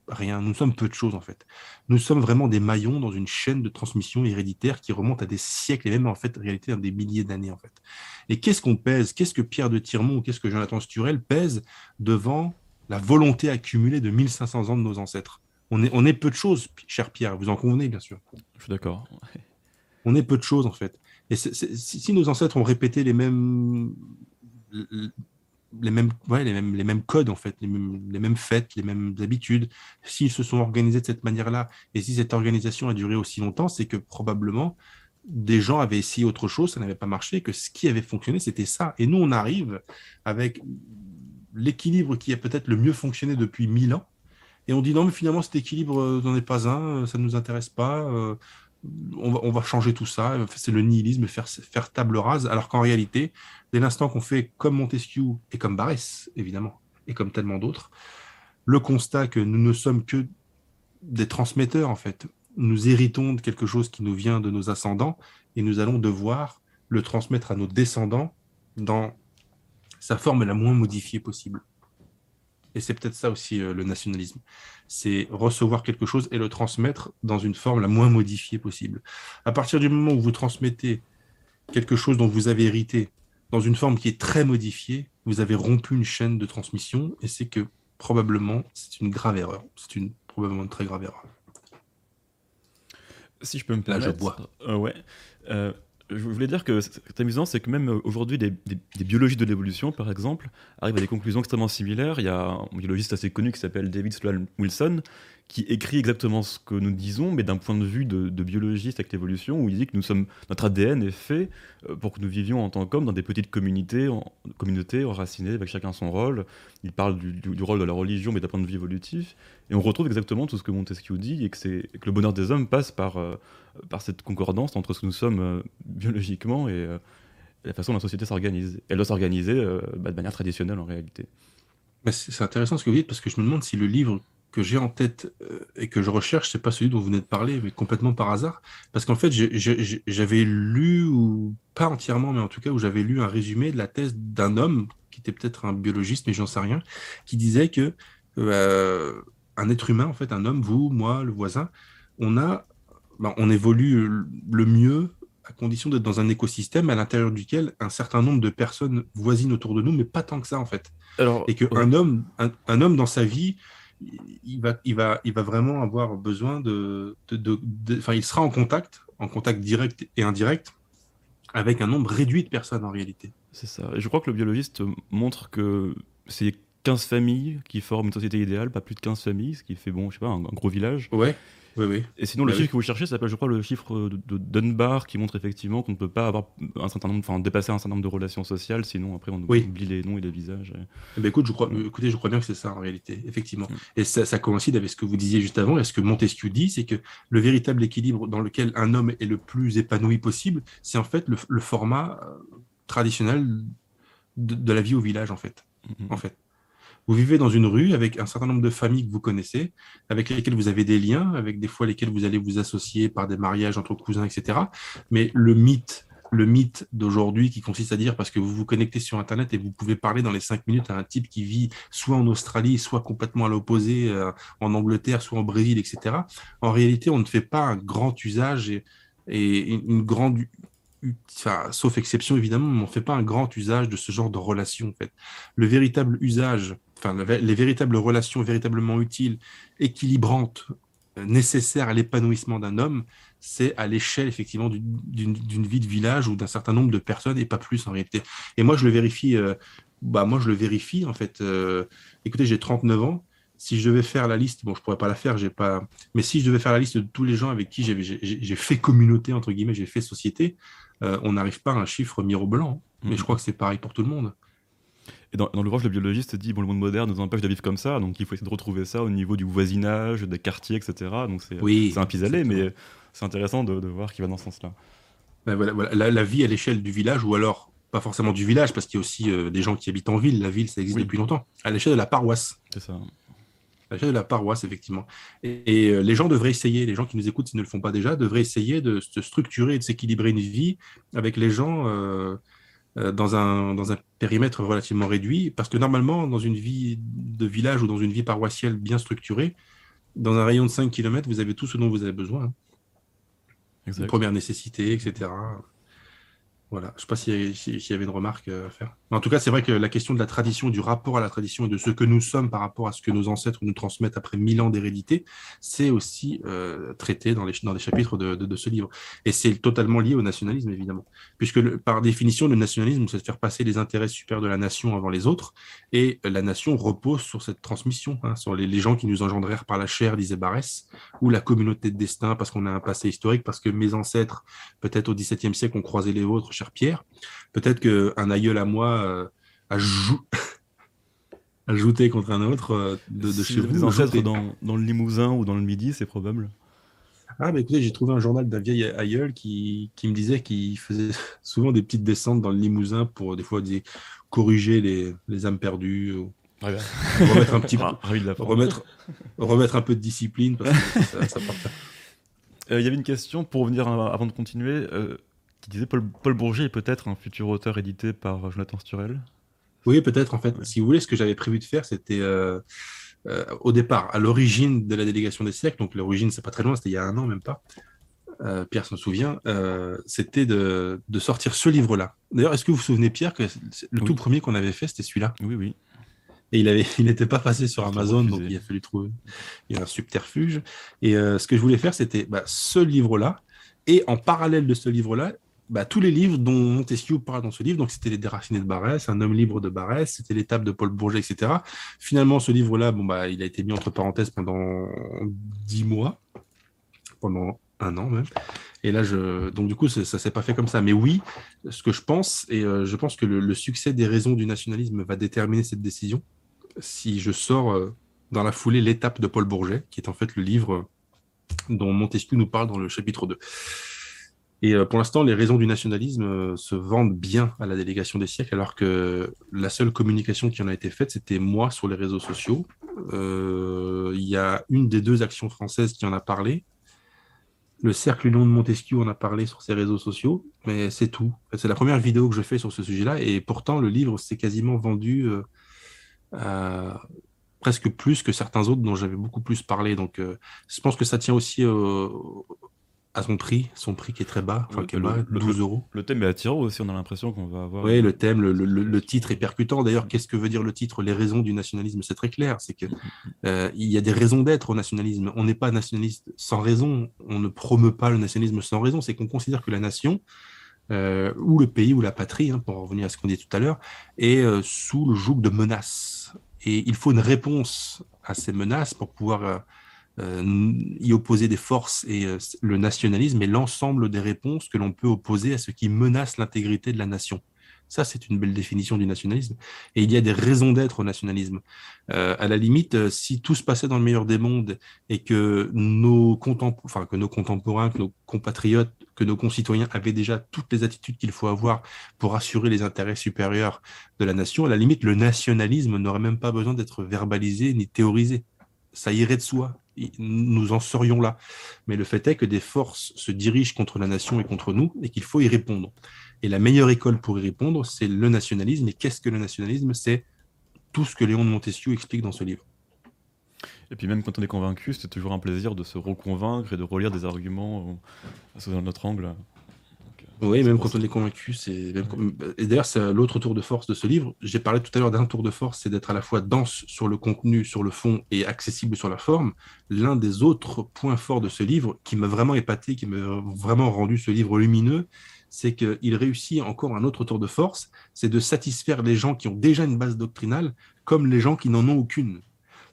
rien, nous sommes peu de choses en fait. Nous sommes vraiment des maillons dans une chaîne de transmission héréditaire qui remonte à des siècles et même en fait, en réalité, à des milliers d'années en fait. Et qu'est-ce qu'on pèse? Qu'est-ce que Pierre de Tirmont qu'est-ce que Jonathan Sturel pèse devant la volonté accumulée de 1500 ans de nos ancêtres on est, on est peu de choses, cher Pierre, vous en convenez bien sûr. Je suis d'accord. On est peu de choses en fait. Et si nos ancêtres ont répété les mêmes, les mêmes, ouais, les mêmes, les mêmes codes en fait, les mêmes, les mêmes fêtes, les mêmes habitudes, s'ils se sont organisés de cette manière-là, et si cette organisation a duré aussi longtemps, c'est que probablement des gens avaient essayé autre chose, ça n'avait pas marché, que ce qui avait fonctionné, c'était ça. Et nous, on arrive avec l'équilibre qui a peut-être le mieux fonctionné depuis mille ans, et on dit non, mais finalement, cet équilibre euh, n'en est pas un, ça ne nous intéresse pas, euh, on va, changer tout ça, c'est le nihilisme, faire, faire table rase, alors qu'en réalité, dès l'instant qu'on fait comme Montesquieu et comme Barès, évidemment, et comme tellement d'autres, le constat que nous ne sommes que des transmetteurs, en fait. Nous héritons de quelque chose qui nous vient de nos ascendants, et nous allons devoir le transmettre à nos descendants dans sa forme la moins modifiée possible. Et c'est peut-être ça aussi euh, le nationalisme. C'est recevoir quelque chose et le transmettre dans une forme la moins modifiée possible. À partir du moment où vous transmettez quelque chose dont vous avez hérité dans une forme qui est très modifiée, vous avez rompu une chaîne de transmission et c'est que probablement c'est une grave erreur. C'est une probablement une très grave erreur. Si je peux me permettre. Là, je bois. Euh, ouais. Euh, je voulais dire que ce qui est amusant, c'est que même euh, aujourd'hui, des, biologistes de l'évolution, par exemple, arrivent à des conclusions extrêmement similaires. Il y a un biologiste assez connu qui s'appelle David Sloan Wilson, qui écrit exactement ce que nous disons, mais d'un point de vue de, biologiste avec l'évolution, où il dit que nous sommes, notre ADN est fait euh, pour que nous vivions en tant qu'hommes dans des petites communautés, communautés enracinées, avec chacun son rôle. Il parle du, rôle de la religion, mais d'un point de vue évolutif. Et on retrouve exactement tout ce que Montesquieu dit, et que, que le bonheur des hommes passe par, euh, par cette concordance entre ce que nous sommes euh, biologiquement et la façon dont la société s'organise. Elle doit s'organiser bah, de manière traditionnelle en réalité. C'est intéressant ce que vous dites, parce que je me demande si le livre que j'ai en tête euh, et que je recherche, c'est pas celui dont vous venez de parler, mais complètement par hasard. Parce qu'en fait, j'avais lu, ou pas entièrement, mais en tout cas, où j'avais lu un résumé de la thèse d'un homme, qui était peut-être un biologiste, mais j'en sais rien, qui disait que euh, un être humain, en fait, un homme, vous, moi, le voisin, on a, ben, on évolue le mieux à condition d'être dans un écosystème à l'intérieur duquel un certain nombre de personnes voisinent autour de nous, mais pas tant que ça, en fait. Alors, et qu'un homme, un homme dans sa vie, il va, il, va, il va vraiment avoir besoin de, Enfin, il sera en contact, en contact direct et indirect, avec un nombre réduit de personnes en réalité. C'est ça. Et je crois que le biologiste montre que c'est 15 familles qui forment une société idéale, pas plus de 15 familles, ce qui fait, bon, je sais pas, un, un gros village. Ouais. Et sinon, le bah chiffre que vous cherchez s'appelle, je crois, le chiffre de, Dunbar qui montre effectivement qu'on ne peut pas avoir un certain nombre, enfin, dépasser un certain nombre de relations sociales, sinon après on oublie les noms et les visages. Eh ben, écoute, je crois, mm. écoutez, je crois bien que c'est ça en réalité, effectivement. Mm. Et ça, coïncide avec ce que vous disiez juste avant et ce que Montesquieu dit, c'est que le véritable équilibre dans lequel un homme est le plus épanoui possible, c'est en fait le, format euh, traditionnel de, la vie au village, en fait. Mm-hmm. En fait. Vous vivez dans une rue avec un certain nombre de familles que vous connaissez, avec lesquelles vous avez des liens, avec des fois lesquelles vous allez vous associer par des mariages entre cousins, etc. Mais le mythe, le mythe d'aujourd'hui qui consiste à dire parce que vous vous connectez sur Internet et vous pouvez parler dans les cinq minutes à un type qui vit soit en Australie, soit complètement à l'opposé, euh, en Angleterre, soit en Brésil, etc. En réalité, on ne fait pas un grand usage et, une grande sauf exception évidemment, mais on ne fait pas un grand usage de ce genre de relation. En fait. Le véritable usage enfin, les véritables relations véritablement utiles, équilibrantes, euh, nécessaires à l'épanouissement d'un homme, c'est à l'échelle effectivement d'une vie de village ou d'un certain nombre de personnes et pas plus en réalité. Et moi, je le vérifie. Euh, bah moi, je le vérifie en fait. Euh, écoutez, j'ai 39 ans. Si je devais faire la liste, bon, je pourrais pas la faire, j'ai pas. Mais si je devais faire la liste de tous les gens avec qui j'ai fait communauté entre guillemets, j'ai fait société, on n'arrive pas à un chiffre mirobolant. Mais je mmh. crois que c'est pareil pour tout le monde. Et dans, dans l'ouvrage, le biologiste dit bon, le monde moderne nous empêche de vivre comme ça, donc il faut essayer de retrouver ça au niveau du voisinage, des quartiers, etc. Donc c'est oui, un pis-aller, mais c'est intéressant de, de, voir qu'il va dans ce sens-là. Ben voilà, voilà. La, vie à l'échelle du village, ou alors pas forcément du village, parce qu'il y a aussi euh, des gens qui habitent en ville. La ville, ça existe depuis longtemps. À l'échelle de la paroisse. C'est ça. la chef de la paroisse, effectivement. Et, les gens devraient essayer, les gens qui nous écoutent s'ils ne le font pas déjà, devraient essayer de se structurer et de s'équilibrer une vie avec les gens dans, un, dans un périmètre relativement réduit. Parce que normalement, dans une vie de village ou dans une vie paroissiale bien structurée, dans un rayon de 5 km, vous avez tout ce dont vous avez besoin. Hein. Première nécessité, etc. Voilà, je ne sais pas s'il y, avait une remarque euh, à faire. En tout cas, c'est vrai que la question de la tradition, du rapport à la tradition et de ce que nous sommes par rapport à ce que nos ancêtres nous transmettent après mille ans d'hérédité, c'est aussi euh, traité dans les, dans les chapitres de, de, ce livre. Et c'est totalement lié au nationalisme, évidemment. Puisque par définition, le nationalisme, c'est de faire passer les intérêts supérieurs de la nation avant les autres. Et la nation repose sur cette transmission, hein, sur les, gens qui nous engendrèrent par la chair, disait Barès, ou la communauté de destin, parce qu'on a un passé historique, parce que mes ancêtres, peut-être au XVIIe siècle, ont croisé les vôtres, cher Pierre. Peut-être qu'un aïeul à moi euh, a ajouté contre un autre euh, de, de chez vous. ancêtres dans, dans, le Limousin ou dans le Midi, c'est probable. Ah, mais écoutez, j'ai trouvé un journal d'un vieil aïeul qui, qui me disait qu'il faisait souvent des petites descentes dans le Limousin pour des fois corriger les, les âmes perdues. remettre un petit ah, remettre, remettre un peu de discipline parce que ça, ça euh, Il y avait une question pour revenir avant de continuer qui disait Paul, Paul Bourget est peut-être un futur auteur édité par Jonathan Sturel? Oui, peut-être en fait. Si vous voulez, ce que j'avais prévu de faire, c'était euh, euh, au départ, à l'origine de la délégation des siècles, donc l'origine, c'est pas très loin, c'était il y a un an même pas. Euh, Pierre s'en souvient, c'était de, de, sortir ce livre-là. D'ailleurs, est-ce que vous vous souvenez, Pierre, que le tout premier qu'on avait fait, c'était celui-là? Oui, oui. Et il avait, il n'était pas passé sur Amazon, donc il a fallu trouver il y a un subterfuge. Et ce que je voulais faire, c'était bah, ce livre-là, et en parallèle de ce livre-là, bah, tous les livres dont Montesquieu parle dans ce livre. Donc, c'était Les Déracinés de Barès, Un homme libre de Barès, c'était L'étape de Paul Bourget, etc. Finalement, ce livre-là, bon, bah, il a été mis entre parenthèses pendant dix mois, pendant un an même. Et là, je... donc du coup, ça ne s'est pas fait comme ça. Mais oui, ce que je pense, et euh, je pense que le, succès des raisons du nationalisme va déterminer cette décision. Si je sors euh, dans la foulée l'étape de Paul Bourget, qui est en fait le livre dont Montesquieu nous parle dans le chapitre 2. Et euh, pour l'instant, les raisons du nationalisme euh, se vendent bien à la délégation des siècles, alors que la seule communication qui en a été faite, c'était moi sur les réseaux sociaux. Euh, il y a une des deux actions françaises qui en a parlé. Le Cercle Union de Montesquieu en a parlé sur ses réseaux sociaux, mais c'est tout. C'est la première vidéo que je fais sur ce sujet-là, et pourtant le livre s'est quasiment vendu presque plus que certains autres dont j'avais beaucoup plus parlé. Donc je pense que ça tient aussi à son prix, son prix qui est très bas, enfin qui est bas, 12 euros. Le thème est attirant aussi, on a l'impression qu'on va avoir. Oui, le thème, le, le, titre est percutant. D'ailleurs, qu'est-ce que veut dire le titre? Les raisons du nationalisme, c'est très clair. C'est que euh, il y a des raisons d'être au nationalisme. On n'est pas nationaliste sans raison. On ne promeut pas le nationalisme sans raison. C'est qu'on considère que la nation euh, ou le pays ou la patrie, hein, pour revenir à ce qu'on dit tout à l'heure, est euh, sous le joug de menaces. Et il faut une réponse à ces menaces pour pouvoir y opposer des forces et euh, le nationalisme est l'ensemble des réponses que l'on peut opposer à ce qui menace l'intégrité de la nation. Ça, c'est une belle définition du nationalisme. Et il y a des raisons d'être au nationalisme. Euh, à la limite, si tout se passait dans le meilleur des mondes et que nos, enfin, que nos contemporains, que nos compatriotes, que nos concitoyens avaient déjà toutes les attitudes qu'il faut avoir pour assurer les intérêts supérieurs de la nation, à la limite, le nationalisme n'aurait même pas besoin d'être verbalisé ni théorisé. Ça irait de soi nous en serions là. Mais le fait est que des forces se dirigent contre la nation et contre nous et qu'il faut y répondre. Et la meilleure école pour y répondre, c'est le nationalisme. Et qu'est-ce que le nationalisme? C'est tout ce que Léon de Montesquieu explique dans ce livre. Et puis même quand on est convaincu, c'est toujours un plaisir de se reconvaincre et de relire des arguments sous un autre angle. Oui, même quand on est convaincu, c'est. Et d'ailleurs, c'est l'autre tour de force de ce livre. J'ai parlé tout à l'heure d'un tour de force, c'est d'être à la fois dense sur le contenu, sur le fond et accessible sur la forme. L'un des autres points forts de ce livre, qui m'a vraiment épaté, qui m'a vraiment rendu ce livre lumineux, c'est qu'il réussit encore un autre tour de force, c'est de satisfaire les gens qui ont déjà une base doctrinale, comme les gens qui n'en ont aucune.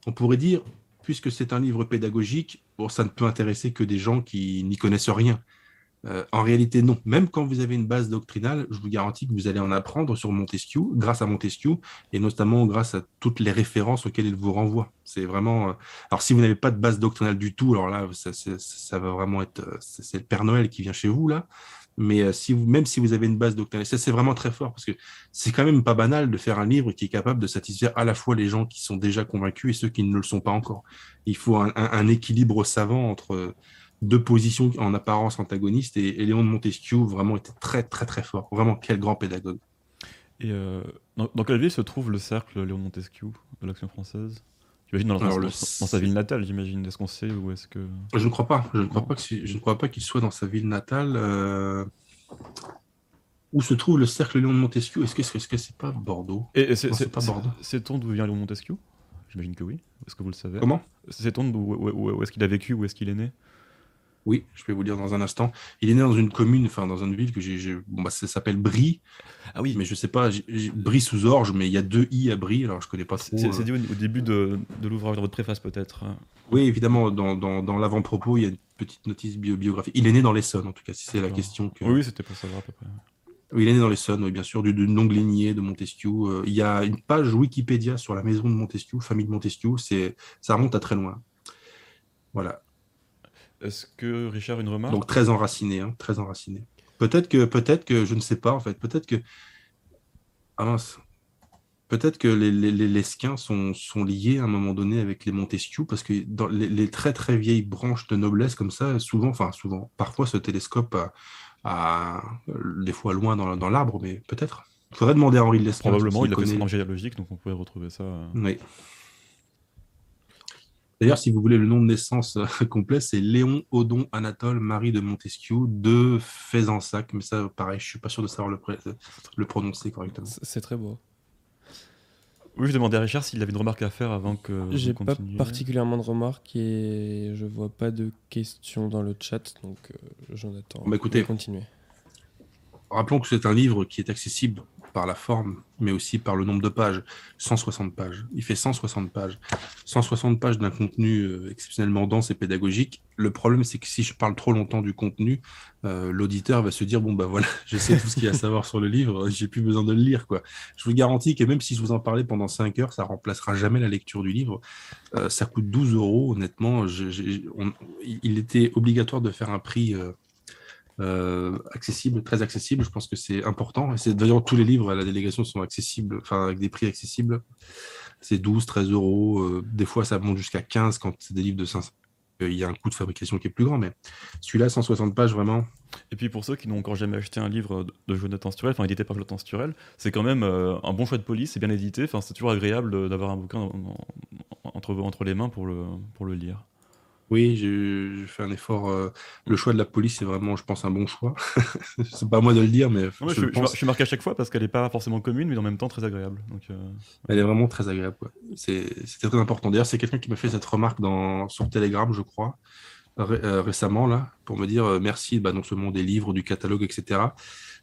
On pourrait dire, puisque c'est un livre pédagogique, bon, ça ne peut intéresser que des gens qui n'y connaissent rien. Euh, en réalité, non. Même quand vous avez une base doctrinale, je vous garantis que vous allez en apprendre sur Montesquieu, grâce à Montesquieu, et notamment grâce à toutes les références auxquelles il vous renvoie. C'est vraiment. Euh, alors, si vous n'avez pas de base doctrinale du tout, alors là, ça, va vraiment être. C'est le Père Noël qui vient chez vous, là. Mais euh, si vous, même si vous avez une base doctrinale, ça c'est vraiment très fort parce que c'est quand même pas banal de faire un livre qui est capable de satisfaire à la fois les gens qui sont déjà convaincus et ceux qui ne le sont pas encore. Il faut un, équilibre savant entre deux positions en apparence antagonistes et, Léon de Montesquieu vraiment était très très très fort. Vraiment quel grand pédagogue. Et euh, dans, quelle ville se trouve le cercle Léon Montesquieu de l'Action française? J'imagine dans, dans, sa ville natale, j'imagine. Est-ce qu'on sait où est-ce que Je ne crois pas. Je ne crois pas que je ne crois pas qu'il soit dans sa ville natale. Euh, où se trouve le cercle Léon de Montesquieu Est-ce que c'est -ce c'est pas Bordeaux? Et, c'est pas Bordeaux. C'est-on d'où vient Léon Montesquieu? J'imagine que oui. Est-ce que vous le savez? Comment? C'est-on où, où est-ce qu'il a vécu? Où est-ce qu'il est né? Oui, je vais vous dire dans un instant. Il est né dans une commune, enfin dans une ville que j'ai. Bon, bah, ça s'appelle Brie. Ah oui. Mais je sais pas, Brie sous Orge, mais il y a deux i à Brie, alors je connais pas trop. C'est euh. dit au début de, de l'ouvrage de votre préface peut-être. Oui, évidemment, dans, dans, dans l'avant-propos, il y a une petite notice biographique. Il est né dans l'Essonne, en tout cas, si c'est la question. Que... Oui, c'était pour savoir à peu près. Oui, il est né dans l'Essonne, oui, bien sûr, d'une longue lignée de Montesquieu. Euh, il y a une page Wikipédia sur la maison de Montesquieu, famille de Montesquieu. Ça remonte à très loin. Voilà. Est-ce que Richard, une remarque? Donc très enraciné, hein, très enraciné. Peut-être que, peut-être que, je ne sais pas en fait, peut-être que, ah peut-être que les, les, Lesquins sont, sont, liés à un moment donné avec les Montesquieu, parce que dans les, très très vieilles branches de noblesse comme ça, souvent, enfin souvent, parfois ce télescope à, des fois loin dans, dans l'arbre, mais peut-être. Il faudrait demander à Henri Lesquin. Probablement, il a fait son géologique, donc on pourrait retrouver ça. Euh. Oui. D'ailleurs, si vous voulez le nom de naissance euh, complet, c'est Léon Odon Anatole Marie de Montesquieu de Faisansac. Mais ça, pareil, je suis pas sûr de savoir le, le prononcer correctement. C'est très beau. Oui, je demandais à Richard s'il avait une remarque à faire avant que. J'ai pas particulièrement de remarques et je vois pas de questions dans le chat, donc euh, j'en attends. Bah écoutez, continuer. Rappelons que c'est un livre qui est accessible par la forme, mais aussi par le nombre de pages. 160 pages. Il fait 160 pages. 160 pages d'un contenu euh, exceptionnellement dense et pédagogique. Le problème, c'est que si je parle trop longtemps du contenu, euh, l'auditeur va se dire bon, bah voilà, je sais tout ce qu'il y a à savoir sur le livre, j'ai plus besoin de le lire. quoi. Je vous garantis que même si je vous en parlais pendant 5 heures, ça remplacera jamais la lecture du livre. Euh, ça coûte 12 euros, honnêtement. il était obligatoire de faire un prix euh, accessible, très accessible. Je pense que c'est important. Et d'ailleurs tous les livres à la délégation sont accessibles, enfin avec des prix accessibles. C'est 12, 13 euros. Euh, des fois, ça monte jusqu'à 15 quand c'est des livres de 500. Euh, il y a un coût de fabrication qui est plus grand, mais celui-là, 160 pages, vraiment. Et puis pour ceux qui n'ont encore jamais acheté un livre de Jonathan Sturel, enfin édité par Jonathan Sturel, c'est quand même un bon choix de police, c'est bien édité, enfin, c'est toujours agréable d'avoir un bouquin entre, entre les mains pour le, pour le lire. Oui, j'ai fait un effort. Euh, le choix de la police, c'est vraiment, je pense, un bon choix. c'est pas à moi de le dire, mais. je, suis marqué à chaque fois parce qu'elle n'est pas forcément commune, mais en même temps très agréable. Donc, euh, Elle est vraiment très agréable. C'était très important. D'ailleurs, c'est quelqu'un qui m'a fait cette remarque dans, sur Telegram, je crois, euh, récemment, là, pour me dire merci bah, non seulement des livres, du catalogue, etc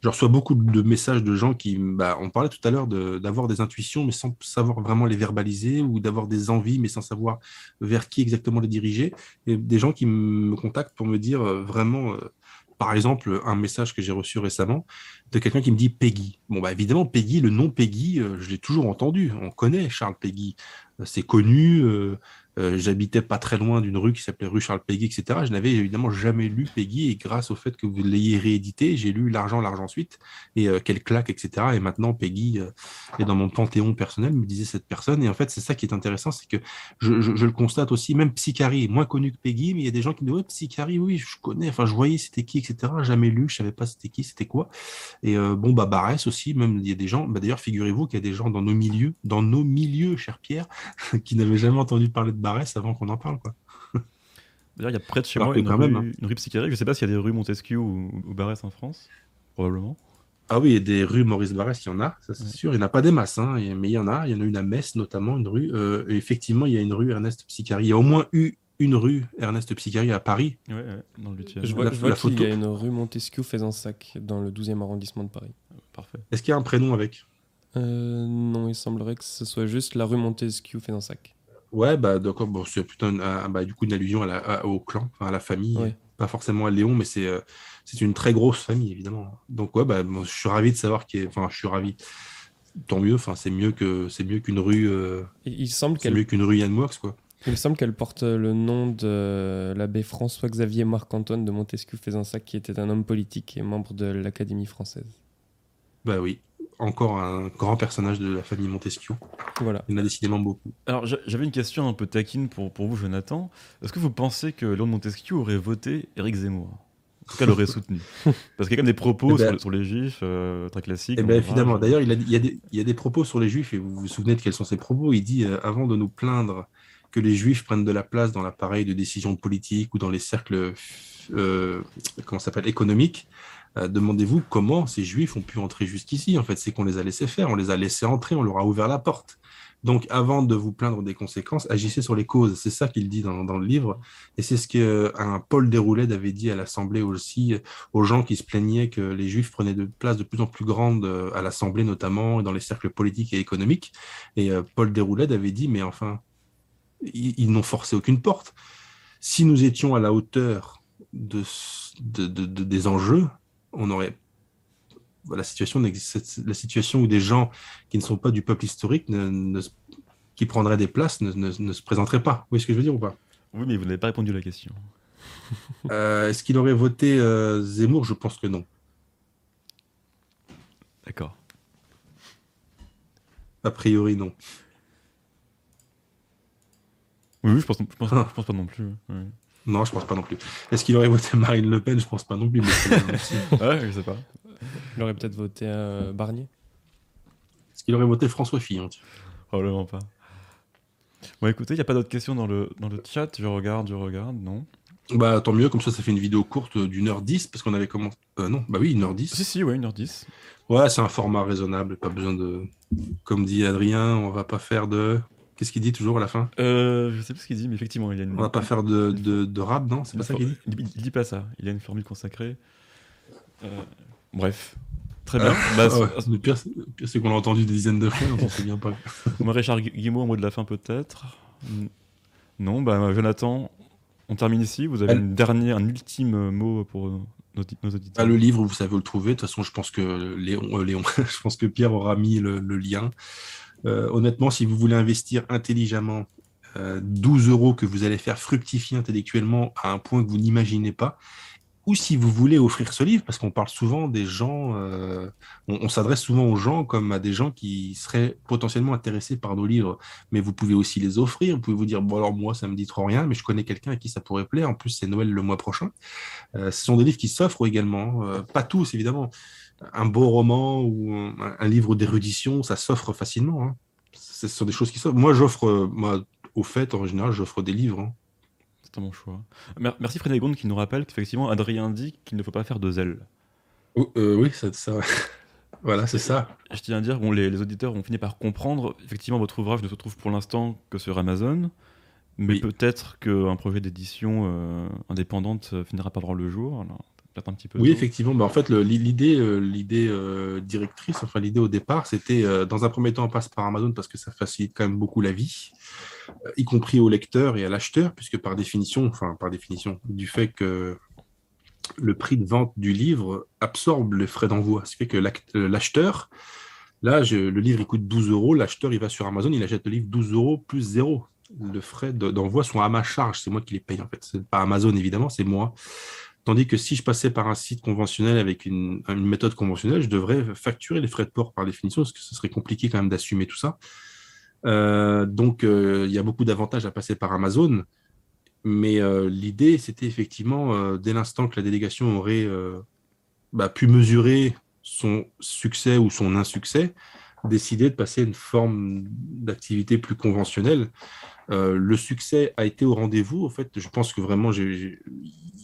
je reçois beaucoup de messages de gens qui, bah, on parlait tout à l'heure d'avoir des intuitions, mais sans savoir vraiment les verbaliser, ou d'avoir des envies, mais sans savoir vers qui exactement les diriger. Et des gens qui me contactent pour me dire euh, vraiment, euh, par exemple, un message que j'ai reçu récemment de quelqu'un qui me dit Peggy. Bon, bah évidemment, Peggy, le nom Peggy, euh, je l'ai toujours entendu. On connaît Charles Peggy. c'est connu. Euh, j'habitais pas très loin d'une rue qui s'appelait rue Charles Peggy, etc. Je n'avais évidemment jamais lu Peggy et grâce au fait que vous l'ayez réédité, j'ai lu L'argent, l'argent suite et euh, quelle claque, etc. Et maintenant, Peggy euh, est dans mon panthéon personnel, me disait cette personne. Et en fait, c'est ça qui est intéressant, c'est que je, je, le constate aussi, même Psychari, moins connu que Peggy, mais il y a des gens qui me disent, ouais, Psychari, oui, je connais, enfin, je voyais c'était qui, etc. Jamais lu, je savais pas c'était qui, c'était quoi. Et bon, bah, Barès aussi, même, il y a des gens, bah, d'ailleurs, figurez-vous qu'il y a des gens dans nos milieux, dans nos milieux, cher Pierre, qui n'avaient jamais entendu parler de Barès avant qu'on en parle. Quoi. D'ailleurs, il y a près de chez moi une, rue, même, hein. une rue psychiatrique. Je ne sais pas s'il y a des rues Montesquieu ou, Barès en France. Probablement. Ah oui, il y a des rues Maurice Barès, il y en a, ça c'est sûr. Il n'y en a pas des masses, hein, mais il y en a. Il y en a une à Metz notamment, une rue. Euh, effectivement, il y a une rue Ernest Psychari. Il y a au moins eu une rue Ernest Psychari à Paris. Ouais, ouais, dans le Je vois, qu'il y a une rue Montesquieu Faisansac dans le 12e arrondissement de Paris. Parfait. Est-ce qu'il y a un prénom avec? Euh, Non, il semblerait que ce soit juste la rue Montesquieu Faisansac. Ouais, bah d'accord, bon, c'est plutôt bah, du coup une allusion à la, au clan, à la famille, pas forcément à Léon, mais c'est euh, c'est une très grosse famille évidemment. Donc ouais, bah, je suis ravi de savoir qu'il est, enfin je suis ravi. Tant mieux, enfin c'est mieux que c'est mieux qu'une rue. Euh, il semble c'est mieux qu'une rue Yann Moix quoi. Il me semble qu'elle porte le nom de l'abbé François-Xavier Marc-Antoine de Montesquieu Faisansac, qui était un homme politique et membre de l'Académie française. Bah oui, encore un grand personnage de la famille Montesquieu. Voilà. Il en a décidément beaucoup. Alors j'avais une question un peu taquine pour, pour vous, Jonathan. Est-ce que vous pensez que Léon Montesquieu aurait voté Éric Zemmour? En tout cas, l'aurait soutenu. Parce qu'il y a quand même des propos eh ben- sur, les juifs euh, très classiques. Eh ben, finalement, d'ailleurs, il, il, y a des propos sur les juifs, et vous vous souvenez de quels sont ces propos? Il dit euh, avant de nous plaindre que les juifs prennent de la place dans l'appareil de décision politique ou dans les cercles euh, comment s'appelle économiques, euh, demandez-vous comment ces juifs ont pu entrer jusqu'ici. En fait, c'est qu'on les a laissés faire, on les a laissés entrer, on leur a ouvert la porte. Donc, avant de vous plaindre des conséquences, agissez sur les causes. C'est ça qu'il dit dans, le livre. Et c'est ce qu'un Paul Déroulède avait dit à l'Assemblée aussi, aux gens qui se plaignaient que les Juifs prenaient de place de plus en plus grande euh, à l'Assemblée, notamment dans les cercles politiques et économiques. Et euh, Paul Déroulède avait dit, mais enfin, ils, n'ont forcé aucune porte. Si nous étions à la hauteur de, des enjeux, on aurait la situation, la situation où des gens qui ne sont pas du peuple historique, qui prendraient des places, ne, se présenteraient pas. Vous voyez ce que je veux dire ou pas? Oui, mais vous n'avez pas répondu à la question. Euh, est-ce qu'il aurait voté euh, Zemmour? Je pense que non. D'accord. A priori, non. Oui, je pense, je pense, je pense pas non plus. Non, je pense pas non plus. Est-ce qu'il aurait voté Marine Le Pen? Je pense pas non plus. ouais, je sais pas. Il aurait peut-être voté euh, Barnier. Est-ce qu'il aurait voté François Fillon? Probablement pas. Bon, écoutez, il n'y a pas d'autres questions dans le, dans le chat? Je regarde, je regarde, non Bah, tant mieux, comme ça, ça fait une vidéo courte d'une heure dix, parce qu'on avait commencé. Euh, non, bah oui, une heure dix. Si, si, ouais, une heure dix. Ouais, c'est un format raisonnable, pas besoin de. Comme dit Adrien, on va pas faire de. Qu'est-ce qu'il dit toujours à la fin euh, Je sais plus ce qu'il dit, mais effectivement, il y a une. On va pas faire de, de, de rap, non C'est pas ça qu'il dit il, il, dit pas ça. Il a une formule consacrée. Euh, bref. Très bien. bah, ah le pire, c'est qu'on l'a entendu des dizaines de fois, on s'en pas. Richard Guimau, en mot de la fin peut-être Non, bah, Jonathan, on termine ici. Vous avez une dernière, un ultime mot pour nos, nos auditeurs ah, Le livre, vous savez où le trouver. De toute façon, je pense que Léon, euh, Léon je pense que Pierre aura mis le, lien. Euh, honnêtement, si vous voulez investir intelligemment 12 euh, euros que vous allez faire fructifier intellectuellement à un point que vous n'imaginez pas, ou si vous voulez offrir ce livre, parce qu'on parle souvent des gens, euh, on, s'adresse souvent aux gens comme à des gens qui seraient potentiellement intéressés par nos livres, mais vous pouvez aussi les offrir, vous pouvez vous dire, bon alors moi ça me dit trop rien, mais je connais quelqu'un à qui ça pourrait plaire, en plus c'est Noël le mois prochain. Ce sont des livres qui s'offrent également, pas tous évidemment, un beau roman ou un, livre d'érudition, ça s'offre facilement. Hein. Ce sont des choses qui s'offrent. Moi j'offre, moi au fait en général j'offre des livres. Hein mon choix. Merci Frédéric qui nous rappelle qu'effectivement Adrien dit qu'il ne faut pas faire de zèle. Euh, oui, ça. ça... voilà, c'est ça. Je tiens à dire, bon, les, auditeurs ont fini par comprendre. Effectivement, votre ouvrage ne se trouve pour l'instant que sur Amazon, mais peut-être qu'un projet d'édition euh, indépendante euh, finira par voir le jour. Un petit peu oui, effectivement. Bah, en fait, l'idée, l'idée directrice, enfin l'idée au départ, c'était dans un premier temps on passe par Amazon parce que ça facilite quand même beaucoup la vie. Euh, y compris au lecteur et à l'acheteur, puisque par définition, enfin par définition, du fait que le prix de vente du livre absorbe les frais d'envoi, ce qui fait que euh, l'acheteur, là, le livre il coûte 12 euros, l'acheteur il va sur Amazon, il achète le livre 12 euros plus zéro. Le frais d'envoi sont à ma charge, c'est moi qui les paye en fait. C'est pas Amazon évidemment, c'est moi. Tandis que si je passais par un site conventionnel avec une, méthode conventionnelle, je devrais facturer les frais de port par définition, parce que ce serait compliqué quand même d'assumer tout ça. Euh, donc, euh, il y a beaucoup d'avantages à passer par Amazon. Mais euh, l'idée, c'était effectivement, dès l'instant que la délégation aurait bah, pu mesurer son succès ou son insuccès, décider de passer à une forme d'activité plus conventionnelle. Le succès a été au rendez-vous. En fait, je pense que vraiment, il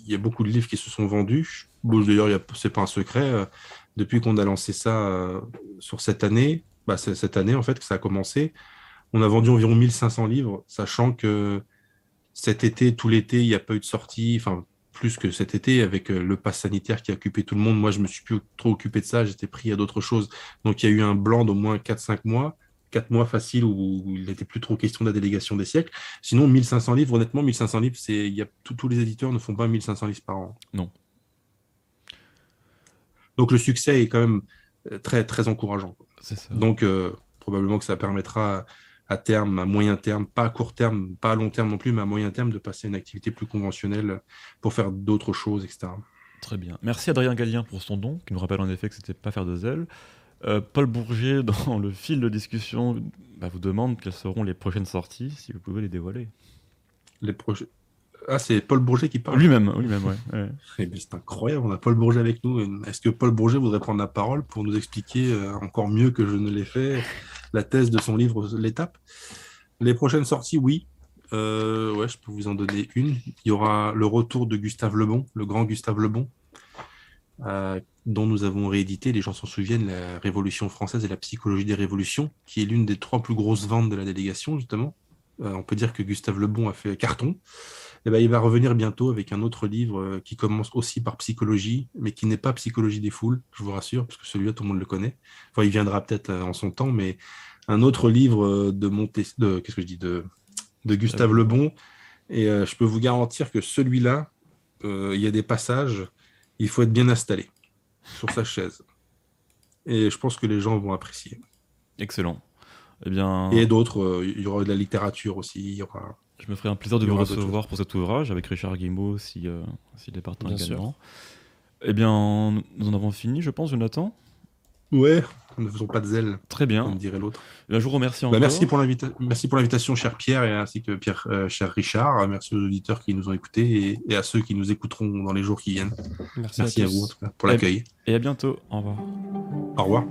y a beaucoup de livres qui se sont vendus. Bon, D'ailleurs, ce n'est pas un secret. depuis qu'on a lancé ça sur cette année, bah, cette année, en fait, que ça a commencé, on a vendu environ 1500 livres, sachant que cet été, tout l'été, il n'y a pas eu de sortie, enfin plus que cet été, avec euh, le pass sanitaire qui a occupé tout le monde. Moi, je me suis plus trop occupé de ça, j'étais pris à d'autres choses. Donc, il y a eu un blanc d'au moins 4-5 mois, 4 mois faciles où il n'était plus trop question de la délégation des siècles. Sinon, 1500 livres, honnêtement, 1500 livres, c'est, y a, tous les éditeurs ne font pas 1500 livres par an. Non. Donc, le succès est quand même euh, très, très encourageant. C'est ça. Donc, euh, probablement que ça permettra à terme, à moyen terme, pas à court terme, pas à long terme non plus, mais à moyen terme, de passer à une activité plus conventionnelle pour faire d'autres choses, etc. Très bien. Merci Adrien Gallien pour son don, qui nous rappelle en effet que c'était pas faire de zèle. Euh, Paul Bourget, dans le fil de discussion, bah, vous demande quelles seront les prochaines sorties, si vous pouvez les dévoiler. Les projets. Ah, c'est Paul Bourget qui parle Lui-même, lui-même, ouais. Eh c'est incroyable, on a Paul Bourget avec nous. Est-ce que Paul Bourget voudrait prendre la parole pour nous expliquer euh, encore mieux que je ne l'ai fait la thèse de son livre L'étape? Les prochaines sorties, oui. Euh, ouais, je peux vous en donner une. Il y aura le retour de Gustave Lebon, le grand Gustave Lebon, euh, dont nous avons réédité, les gens s'en souviennent, La Révolution française et la psychologie des révolutions, qui est l'une des trois plus grosses ventes de la délégation, justement. Euh, on peut dire que Gustave Lebon a fait carton. Et eh ben, il va revenir bientôt avec un autre livre euh, qui commence aussi par psychologie, mais qui n'est pas psychologie des foules, je vous rassure, parce que celui-là, tout le monde le connaît. Enfin, il viendra peut-être en son temps, mais un autre livre de de qu'est-ce que je dis de, de Gustave Lebon. Et je peux vous garantir que celui-là, il y a des passages il faut être bien installé sur sa chaise. Et je pense que les gens vont apprécier. Excellent. Eh bien... Et d'autres, euh, il y aura de la littérature aussi. Il y aura... Je me ferai un plaisir de vous recevoir pour cet ouvrage avec Richard Guimbaud si, euh, s'il est partant également. Eh bien, nous en avons fini, je pense, Jonathan. Ouais, ne faisons pas de zèle. Très bien. Comme dirait l'autre. Eh je vous remercie bah, encore. merci pour l'invitation, cher Pierre, et ainsi que Pierre, euh, cher Richard. Merci aux auditeurs qui nous ont écoutés et, à ceux qui nous écouteront dans les jours qui viennent. Merci, à, vous pour l'accueil. Et à bientôt. Au revoir. Au revoir.